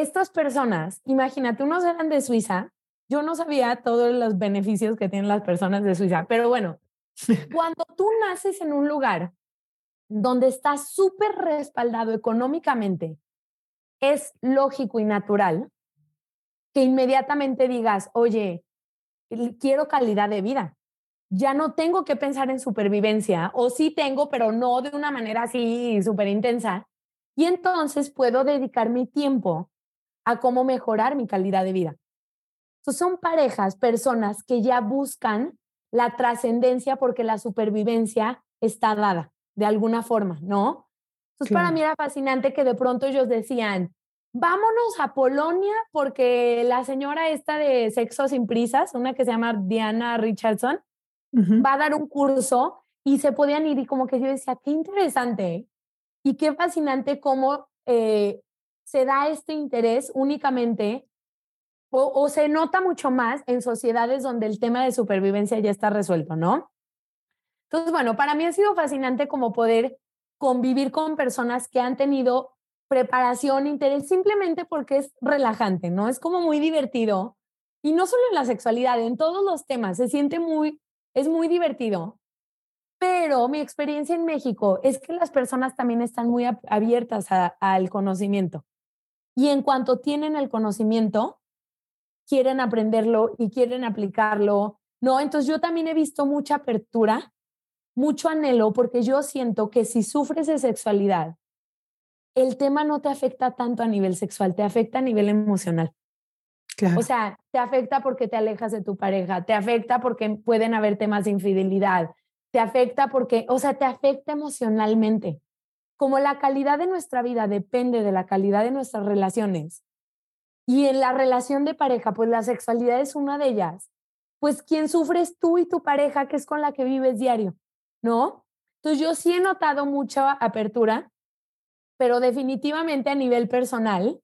D: Estas personas, imagínate, unos eran de Suiza, yo no sabía todos los beneficios que tienen las personas de Suiza, pero bueno, <laughs> cuando tú naces en un lugar donde estás súper respaldado económicamente, es lógico y natural que inmediatamente digas, oye, quiero calidad de vida. Ya no tengo que pensar en supervivencia, o sí tengo, pero no de una manera así súper intensa. Y entonces puedo dedicar mi tiempo a cómo mejorar mi calidad de vida. Entonces son parejas, personas que ya buscan la trascendencia porque la supervivencia está dada de alguna forma, ¿no? Entonces claro. para mí era fascinante que de pronto ellos decían, vámonos a Polonia porque la señora esta de sexo sin prisas, una que se llama Diana Richardson, uh -huh. va a dar un curso y se podían ir y como que yo decía, qué interesante y qué fascinante cómo eh, se da este interés únicamente o, se nota mucho más en sociedades donde el tema de supervivencia ya está resuelto, ¿no? Entonces, bueno, para mí ha sido fascinante como poder convivir con personas que han tenido preparación, interés, simplemente porque es relajante, ¿no? Es como muy divertido. Y no solo en la sexualidad, en todos los temas, se siente muy, es muy divertido. Pero mi experiencia en México es que las personas también están muy abiertas al conocimiento. Y en cuanto tienen el conocimiento, quieren aprenderlo y quieren aplicarlo, ¿no? Entonces yo también he visto mucha apertura, mucho anhelo, porque yo siento que si sufres de sexualidad, el tema no te afecta tanto a nivel sexual, te afecta a nivel emocional. Claro. O sea, te afecta porque te alejas de tu pareja, te afecta porque pueden haber temas de infidelidad, te afecta porque, o sea, te afecta emocionalmente como la calidad de nuestra vida depende de la calidad de nuestras relaciones, y en la relación de pareja, pues la sexualidad es una de ellas, pues quien sufre es tú y tu pareja, que es con la que vives diario, ¿no? Entonces yo sí he notado mucha apertura, pero definitivamente a nivel personal,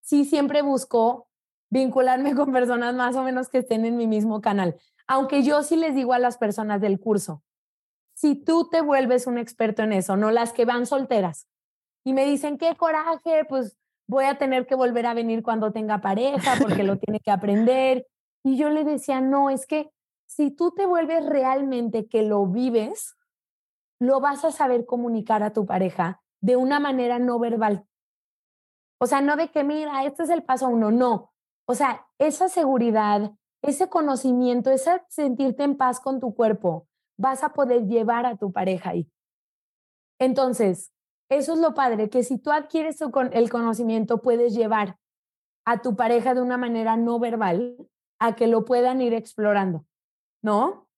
D: sí siempre busco vincularme <laughs> con personas más o menos que estén en mi mismo canal, aunque yo sí les digo a las personas del curso, si tú te vuelves un experto en eso, no las que van solteras y me dicen, qué coraje, pues voy a tener que volver a venir cuando tenga pareja porque lo <laughs> tiene que aprender. Y yo le decía, no, es que si tú te vuelves realmente que lo vives, lo vas a saber comunicar a tu pareja de una manera no verbal. O sea, no de que, mira, este es el paso uno, no. O sea, esa seguridad, ese conocimiento, ese sentirte en paz con tu cuerpo, vas a poder llevar a tu pareja ahí. Entonces, eso es lo padre, que si tú adquieres el conocimiento, puedes llevar a tu pareja de una manera no verbal a que lo puedan ir explorando, ¿no?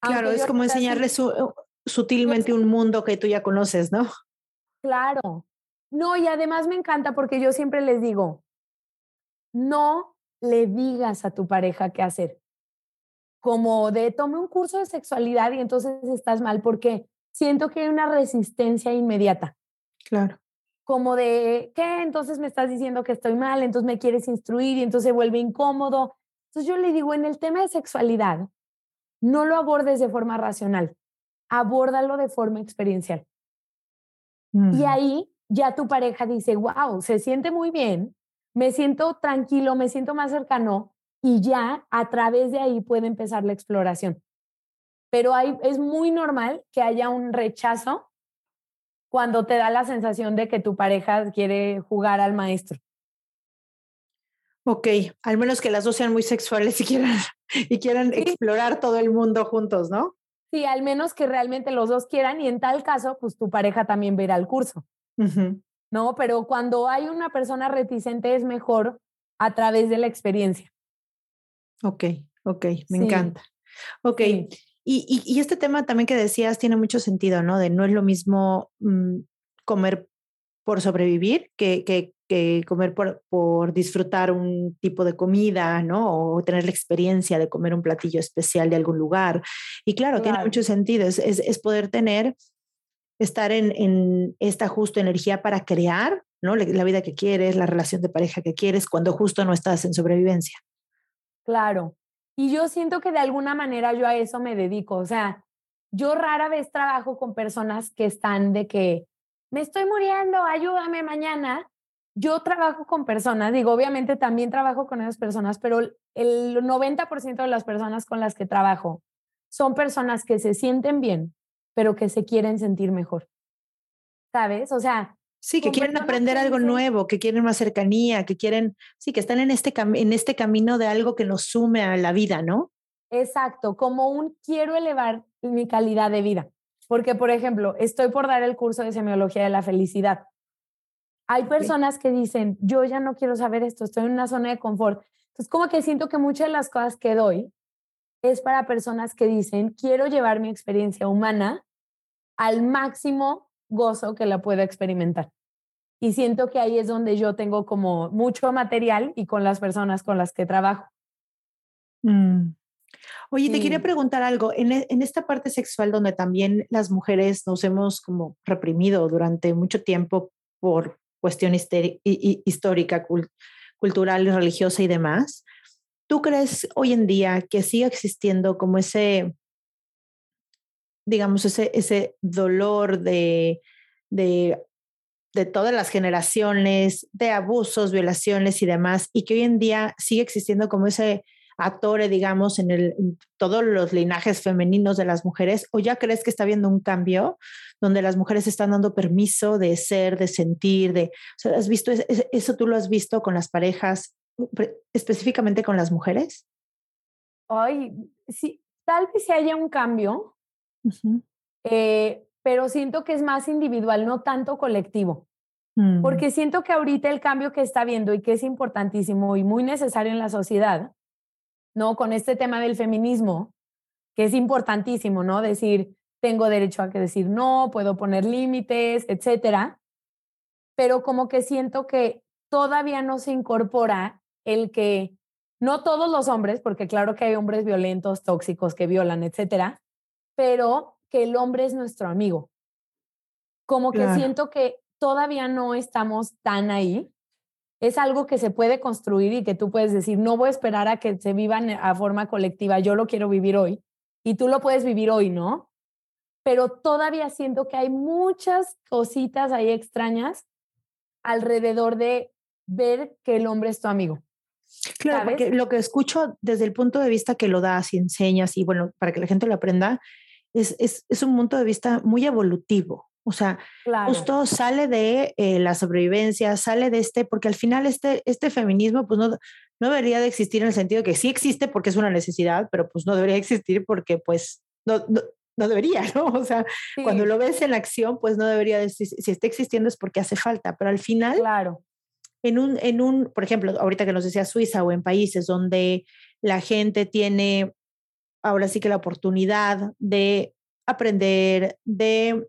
C: Claro, es como enseñarle sutilmente un mundo que tú ya conoces, ¿no?
D: Claro. No, y además me encanta porque yo siempre les digo, no le digas a tu pareja qué hacer. Como de tome un curso de sexualidad y entonces estás mal porque siento que hay una resistencia inmediata.
C: Claro.
D: Como de, ¿qué? Entonces me estás diciendo que estoy mal, entonces me quieres instruir y entonces se vuelve incómodo. Entonces yo le digo, en el tema de sexualidad, no lo abordes de forma racional, abórdalo de forma experiencial. Y ahí ya tu pareja dice, wow, se siente muy bien, me siento tranquilo, me siento más cercano y ya a través de ahí puede empezar la exploración. Pero hay, es muy normal que haya un rechazo cuando te da la sensación de que tu pareja quiere jugar al maestro.
C: Ok, al menos que las dos sean muy sexuales y quieran, <laughs> y quieran explorar todo el mundo juntos, ¿no?
D: Sí, al menos que realmente los dos quieran y en tal caso, pues tu pareja también verá el curso. ¿no? Pero cuando hay una persona reticente es mejor a través de la experiencia.
C: Ok, ok, me encanta. Ok, y, y, este tema también que decías tiene mucho sentido, ¿no? De no es lo mismo mm, comer por sobrevivir que, que, que comer por, por, disfrutar un tipo de comida, ¿no? O tener la experiencia de comer un platillo especial de algún lugar. Y claro, tiene mucho sentido, es, es, es poder tener estar en, en esta justa energía para crear ¿no? la vida que quieres, la relación de pareja que quieres, cuando justo no estás en sobrevivencia.
D: Claro. Y yo siento que de alguna manera yo a eso me dedico. O sea, yo rara vez trabajo con personas que están de que me estoy muriendo, ayúdame mañana. Yo trabajo con personas, digo, obviamente también trabajo con esas personas, pero el 90% de las personas con las que trabajo son personas que se sienten bien, pero que se quieren sentir mejor. ¿Sabes? O sea...
C: Sí, que quieren aprender algo nuevo, que quieren más cercanía, que quieren, sí, que están en este, en este camino de algo que nos sume a la vida, ¿no?
D: Exacto, como un quiero elevar mi calidad de vida. Porque, por ejemplo, estoy por dar el curso de semiología de la felicidad. Hay personas que dicen, yo ya no quiero saber esto, estoy en una zona de confort. Entonces, como que siento que muchas de las cosas que doy es para personas que dicen, quiero llevar mi experiencia humana al máximo gozo que la pueda experimentar. Y siento que ahí es donde yo tengo como mucho material y con las personas con las que trabajo.
C: Mm. Oye, te quería preguntar algo. En, e, en, esta parte sexual donde también las mujeres nos hemos como reprimido durante mucho tiempo por cuestión histórica, cultural, religiosa y demás, ¿Tú crees hoy en día que sigue existiendo como ese, digamos, ese, ese dolor de, de, de todas las generaciones, de abusos, violaciones y demás, y que hoy en día sigue existiendo como ese actor, digamos, en, el, todos los linajes femeninos de las mujeres, o ya crees que está habiendo un cambio donde las mujeres están dando permiso de ser, de sentir, de, ¿has visto eso, tú lo has visto con las parejas específicamente con las mujeres?
D: Ay, sí, tal vez haya un cambio, eh, pero siento que es más individual, no tanto colectivo. Mm. Porque siento que ahorita el cambio que está viendo y que es importantísimo y muy necesario en la sociedad, ¿no? Con este tema del feminismo, que es importantísimo, ¿no? Decir, tengo derecho a que decir no, puedo poner límites, etcétera. Pero como que siento que todavía no se incorpora el que no todos los hombres, porque claro que hay hombres violentos, tóxicos, que violan, etcétera, pero que el hombre es nuestro amigo. Como que siento que todavía no estamos tan ahí. Es algo que se puede construir y que tú puedes decir, no voy a esperar a que se vivan a forma colectiva, yo lo quiero vivir hoy. Y tú lo puedes vivir hoy, ¿no? Pero todavía siento que hay muchas cositas ahí extrañas alrededor de ver que el hombre es tu amigo.
C: Claro, porque lo que escucho desde el punto de vista que lo das y enseñas, y bueno, para que la gente lo aprenda, es, es, es un punto de vista muy evolutivo. O sea, justo sale de eh, la sobrevivencia, sale de este, porque al final este, este feminismo pues no, no debería de existir en el sentido que sí existe porque es una necesidad, pero pues no debería existir porque pues no, no, debería, <laughs> ¿no? O sea, cuando lo ves en acción, pues no debería, de, si, si está existiendo es porque hace falta, pero al final,
D: claro.
C: en un, en un, por ejemplo, ahorita que nos decía Suiza o en países donde la gente tiene ahora sí que la oportunidad de aprender, de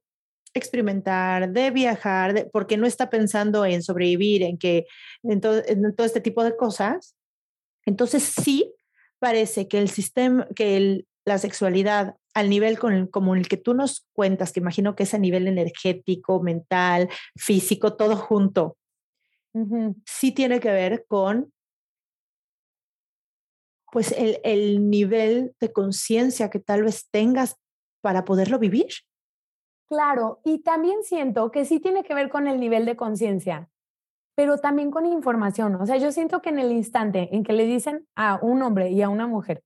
C: experimentar, de viajar, porque no está pensando en sobrevivir, en que en todo, en todo este tipo de cosas. Entonces sí parece que el sistema, que el, la sexualidad al nivel con el, como el que tú nos cuentas, que imagino que es a nivel energético, mental, físico, todo junto, sí tiene que ver con pues el, el nivel de conciencia que tal vez tengas para poderlo vivir.
D: Claro, y también siento que sí tiene que ver con el nivel de conciencia, pero también con información. O sea, yo siento que en el instante en que le dicen a un hombre y a una mujer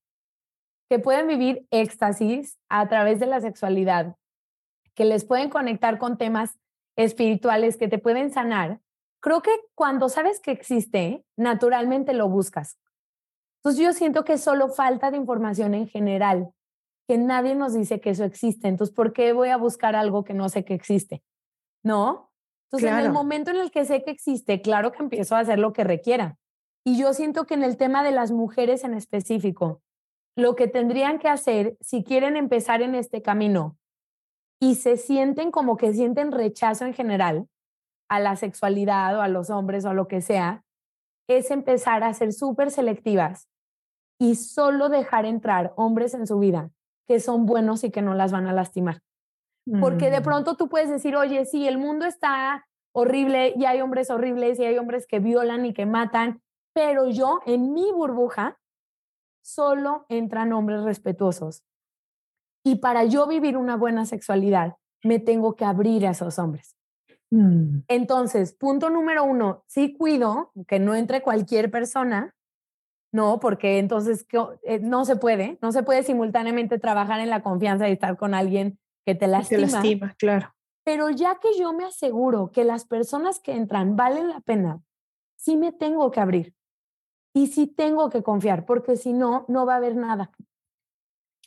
D: que pueden vivir éxtasis a través de la sexualidad, que les pueden conectar con temas espirituales que te pueden sanar, creo que cuando sabes que existe, naturalmente lo buscas. Entonces yo siento que solo falta de información en general, que nadie nos dice que eso existe. Entonces, ¿por qué voy a buscar algo que no sé que existe? ¿No? Entonces, en el momento en el que sé que existe, claro que empiezo a hacer lo que requiera. Y yo siento que en el tema de las mujeres en específico, lo que tendrían que hacer si quieren empezar en este camino y se sienten como que sienten rechazo en general a la sexualidad o a los hombres o a lo que sea, es empezar a ser súper selectivas y solo dejar entrar hombres en su vida que son buenos y que no las van a lastimar. Porque de mm. pronto tú puedes decir, oye, sí, el mundo está horrible y hay hombres horribles y hay hombres que violan y que matan, pero yo en mi burbuja solo entran hombres respetuosos. Y para yo vivir una buena sexualidad, me tengo que abrir a esos hombres. Mm. Entonces, punto número uno, sí cuido que no entre cualquier persona, no, porque entonces eh, no se puede, no se puede simultáneamente trabajar en la confianza y estar con alguien que te lastima.
C: Te lastima, claro.
D: Pero ya que yo me aseguro que las personas que entran valen la pena, sí me tengo que abrir y sí tengo que confiar, porque si no, no va a haber nada.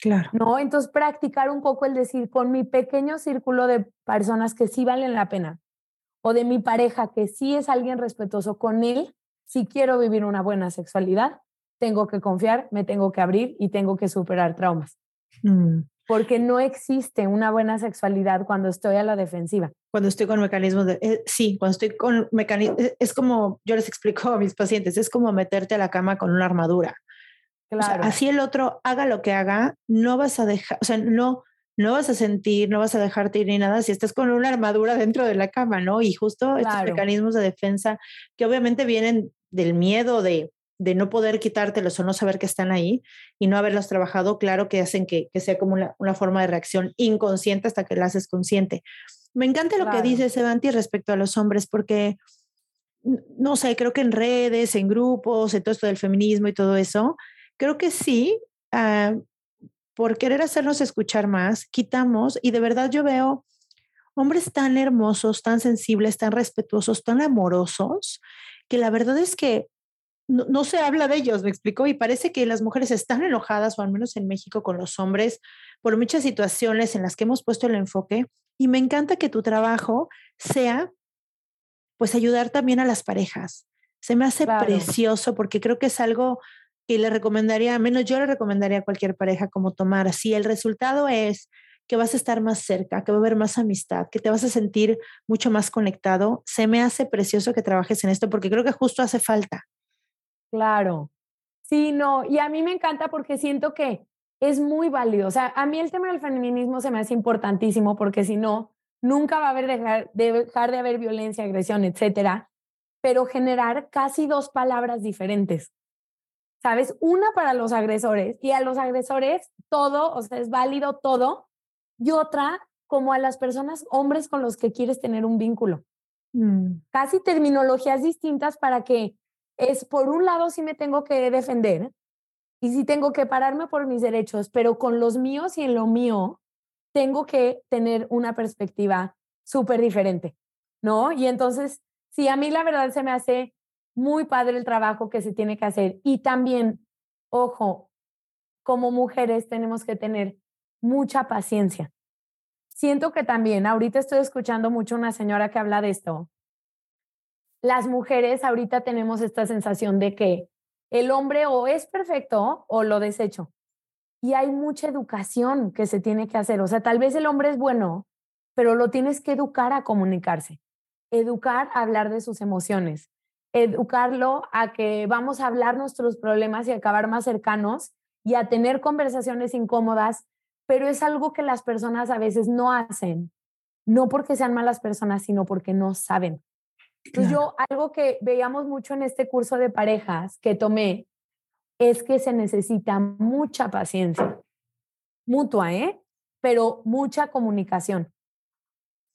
C: Claro.
D: No, entonces practicar un poco el decir con mi pequeño círculo de personas que sí valen la pena, o de mi pareja que sí es alguien respetuoso con él, si quiero vivir una buena sexualidad, tengo que confiar, me tengo que abrir y tengo que superar traumas. Mm. Porque no existe una buena sexualidad cuando estoy a la defensiva.
C: Cuando estoy con mecanismos de... Eh, sí, cuando estoy con mecanismos... Es como, yo les explico a mis pacientes, es como meterte a la cama con una armadura. Claro. así el otro haga lo que haga, no vas a dejar, o sea, no, no vas a sentir, no vas a dejarte ir ni nada si estás con una armadura dentro de la cama, ¿no? Y justo estos mecanismos de defensa que obviamente vienen del miedo de, de no poder quitártelos o no saber que están ahí y no haberlos trabajado, claro que hacen que, que sea como una, una, forma de reacción inconsciente hasta que la haces consciente. Me encanta lo que dice Sevanti respecto a los hombres, porque, no sé, creo que en redes, en grupos, en todo esto del feminismo y todo eso, creo que sí, uh, por querer hacernos escuchar más, quitamos y de verdad yo veo hombres tan hermosos, tan sensibles, tan respetuosos, tan amorosos, que la verdad es que no, se habla de ellos, me explicó, y parece que las mujeres están enojadas, o al menos en México, con los hombres por muchas situaciones en las que hemos puesto el enfoque. Y me encanta que tu trabajo sea, pues, ayudar también a las parejas. Se me hace precioso porque creo que es algo que le recomendaría, menos yo le recomendaría a cualquier pareja como tomar. Si el resultado es que vas a estar más cerca, que va a haber más amistad, que te vas a sentir mucho más conectado, se me hace precioso que trabajes en esto porque creo que justo hace falta.
D: Claro. Sí, no, y a mí me encanta porque siento que es muy válido. O sea, a mí el tema del feminismo se me hace importantísimo porque si no, nunca va a haber dejar de, dejar de haber violencia, agresión, etcétera, pero generar casi dos palabras diferentes. ¿Sabes? Una para los agresores y a los agresores todo, o sea, es válido todo, y otra como a las personas, hombres con los que quieres tener un vínculo. Mm. Casi terminologías distintas para que es, por un lado, sí me tengo que defender y sí tengo que pararme por mis derechos, pero con los míos y en lo mío, tengo que tener una perspectiva súper diferente, ¿no? Y entonces, sí, a mí la verdad se me hace muy padre el trabajo que se tiene que hacer. Y también, ojo, como mujeres tenemos que tener mucha paciencia. Siento que también, ahorita estoy escuchando mucho una señora que habla de esto. Las mujeres ahorita tenemos esta sensación de que el hombre o es perfecto o lo desecho. Y hay mucha educación que se tiene que hacer. O sea, tal vez el hombre es bueno, pero lo tienes que educar a comunicarse, educar a hablar de sus emociones, educarlo a que vamos a hablar nuestros problemas y acabar más cercanos y a tener conversaciones incómodas, pero es algo que las personas a veces no hacen, no porque sean malas personas, sino porque no saben. Entonces yo algo que veíamos mucho en este curso de parejas que tomé es que se necesita mucha paciencia, mutua, ¿eh? Pero mucha comunicación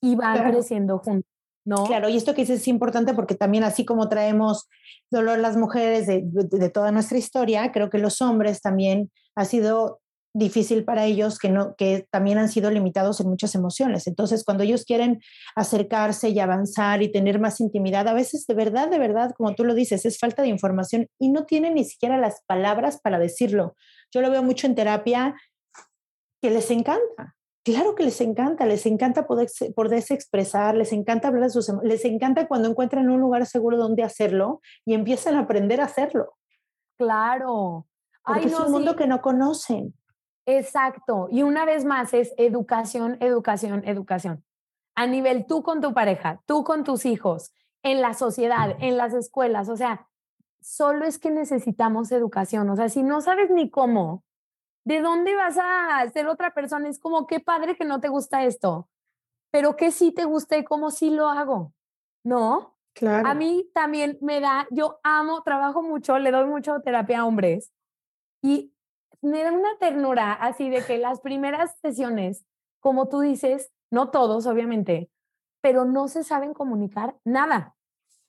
D: y van creciendo juntos. ¿No?
C: Claro, y esto que dices es importante porque también así como traemos dolor las mujeres de, toda nuestra historia, creo que los hombres también ha sido difícil para ellos que no que también han sido limitados en muchas emociones. Entonces, cuando ellos quieren acercarse y avanzar y tener más intimidad, a veces de verdad, de verdad, como tú lo dices, es falta de información y no tienen ni siquiera las palabras para decirlo. Yo lo veo mucho en terapia que les encanta, Claro que les encanta, les encanta poder, poderse expresar, les encanta hablar de sus les encanta cuando encuentran un lugar seguro donde hacerlo y empiezan a aprender a hacerlo.
D: Claro.
C: Porque es un mundo que no conocen.
D: Exacto. Y una vez más es educación, educación, educación. A nivel tú con tu pareja, tú con tus hijos, en la sociedad, en las escuelas. O sea, solo es que necesitamos educación. O sea, si no sabes ni cómo, ¿de dónde vas a ser otra persona? Es como, qué padre que no te gusta esto, pero que sí te gusta y cómo sí lo hago, ¿no?
C: Claro.
D: A mí también me da, yo amo, trabajo mucho, le doy mucho terapia a hombres y me da una ternura así de que las primeras sesiones, como tú dices, no todos, obviamente, pero no se saben comunicar nada.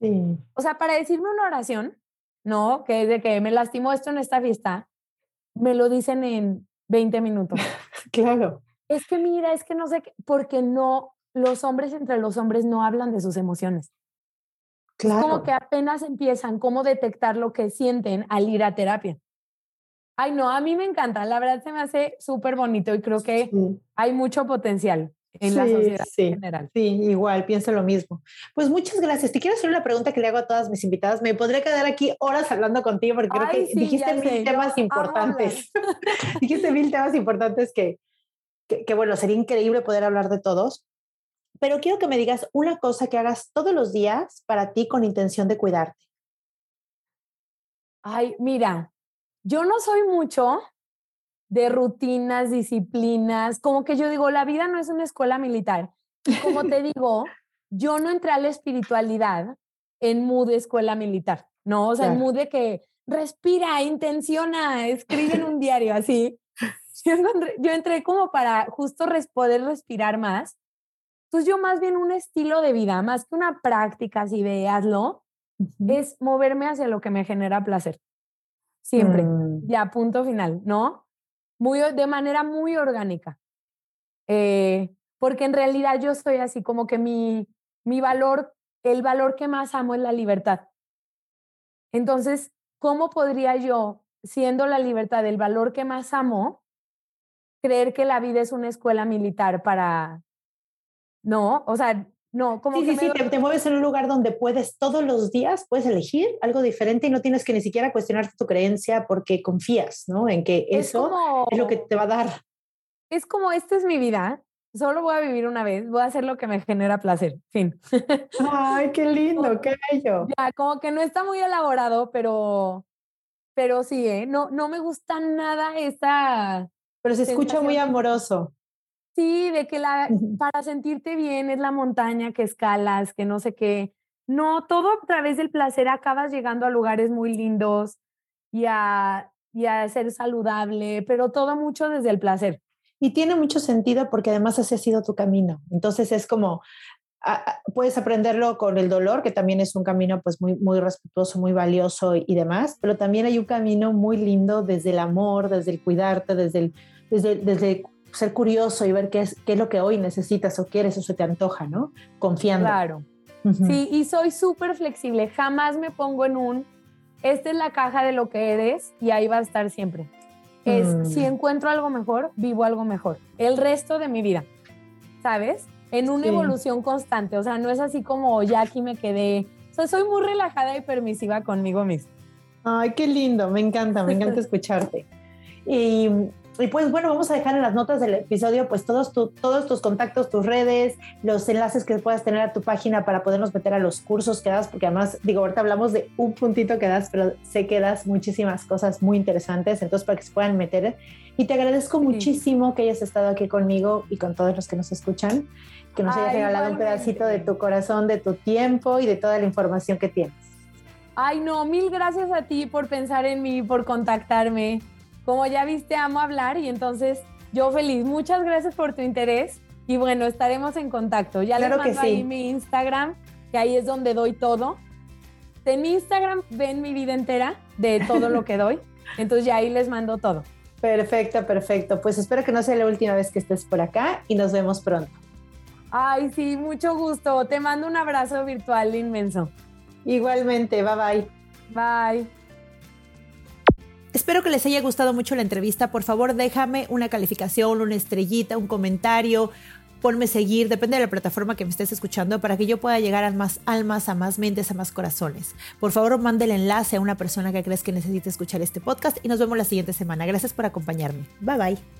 C: Sí.
D: O sea, para decirme una oración, ¿no? Que es de que me lastimó esto en esta fiesta, me lo dicen en 20 minutos. <laughs>
C: claro.
D: Es que mira, es que no sé qué, porque no, los hombres entre los hombres no hablan de sus emociones.
C: Claro.
D: Es como que apenas empiezan cómo detectar lo que sienten al ir a terapia. Ay, no, a mí me encanta, la verdad se me hace súper bonito y creo que hay mucho potencial en la sociedad en general.
C: Sí, igual, pienso lo mismo. Pues muchas gracias. Te quiero hacer una pregunta que le hago a todas mis invitadas. Me podría quedar aquí horas hablando contigo porque creo que dijiste mil temas importantes. <laughs> dijiste mil temas importantes que, que, que, bueno, sería increíble poder hablar de todos. Pero quiero que me digas una cosa que hagas todos los días para ti con intención de cuidarte.
D: Ay, mira, yo no soy mucho de rutinas, disciplinas, como que yo digo, la vida no es una escuela militar. como te <laughs> digo, yo no entré a la espiritualidad en mood escuela militar, ¿no? O sea, en mood de que respira, intenciona, escribe en un <laughs> diario, así. Yo, yo entré como para justo res, poder respirar más. Entonces yo más bien un estilo de vida, más que una práctica así de hazlo, uh -huh. es moverme hacia lo que me genera placer. Siempre. Mm. Ya, punto final, ¿no? Muy, de manera muy orgánica. Eh, porque en realidad yo estoy así como que mi, mi valor, el valor que más amo es la libertad. Entonces, ¿cómo podría yo, siendo la libertad el valor que más amo, creer que la vida es una escuela militar para... No, o sea, no, como
C: sí,
D: que
C: sí, sí, te, te, mueves en un lugar donde puedes todos los días, puedes elegir algo diferente y no tienes que ni siquiera cuestionarte tu creencia porque confías, ¿no? En que
D: es
C: eso
D: como,
C: es lo que te va a dar.
D: Es como, esta es mi vida, solo voy a vivir una vez, voy a hacer lo que me genera placer, fin.
C: Ay, qué <laughs> lindo, qué bello.
D: Ya, como que no está muy elaborado, pero, pero sí, ¿eh? no, no me gusta nada esta...
C: Pero se escucha muy amoroso.
D: Sí, de que la, para sentirte bien es la montaña que escalas, que no sé qué. No, todo a través del placer acabas llegando a lugares muy lindos y a, y a ser saludable, pero todo mucho desde el placer.
C: Y tiene mucho sentido porque además ese ha sido tu camino. Entonces es como, a, puedes aprenderlo con el dolor, que también es un camino pues muy, muy respetuoso, muy valioso y, y demás, pero también hay un camino muy lindo desde el amor, desde el cuidarte, desde el, desde, desde ser curioso y ver qué es, qué es lo que hoy necesitas o quieres o se te antoja, ¿no? Confiando.
D: Claro. Sí, y soy súper flexible. Jamás me pongo en un, esta es la caja de lo que eres y ahí va a estar siempre. Es,
C: Mm.
D: si encuentro algo mejor, vivo algo mejor. El resto de mi vida, ¿sabes? En una
C: Sí.
D: evolución constante. O sea, no es así como ya aquí me quedé. O sea, soy muy relajada y permisiva conmigo misma.
C: Ay, qué lindo, me encanta, me encanta escucharte. Y, y pues bueno, vamos a dejar en las notas del episodio pues todos, tu- todos tus contactos, tus redes, los enlaces que puedas tener a tu página para podernos meter a los cursos que das, porque además, digo, ahorita hablamos de un puntito que das, pero sé que das muchísimas cosas muy interesantes, entonces para que se puedan meter. Y te agradezco muchísimo que hayas estado aquí conmigo y con todos los que nos escuchan, que nos hayas
D: Ay,
C: regalado un
D: igualmente.
C: pedacito de tu corazón, de tu tiempo y de toda la información que tienes.
D: Ay, no, mil gracias a ti por pensar en mí, por contactarme. Como ya viste, amo hablar y entonces yo feliz. Muchas gracias por tu interés y bueno, estaremos en contacto. Ya
C: Claro
D: les
C: que
D: mando ahí mi Instagram, que ahí es donde doy todo. En mi Instagram ven mi vida entera de todo lo que doy. <laughs> Entonces ya ahí les mando todo.
C: Perfecto, perfecto. Pues espero que no sea la última vez que estés por acá y nos vemos pronto.
D: Ay, sí, mucho gusto. Te mando un abrazo virtual inmenso.
C: Igualmente, bye bye.
D: Bye.
C: Espero que les haya gustado mucho la entrevista. Por favor, déjame una calificación, una estrellita, un comentario. Ponme seguir, depende de la plataforma que me estés escuchando, para que yo pueda llegar a más almas, a más mentes, a más corazones. Por favor, mande el enlace a una persona que crees que necesite escuchar este podcast y nos vemos la siguiente semana. Gracias por acompañarme. Bye bye.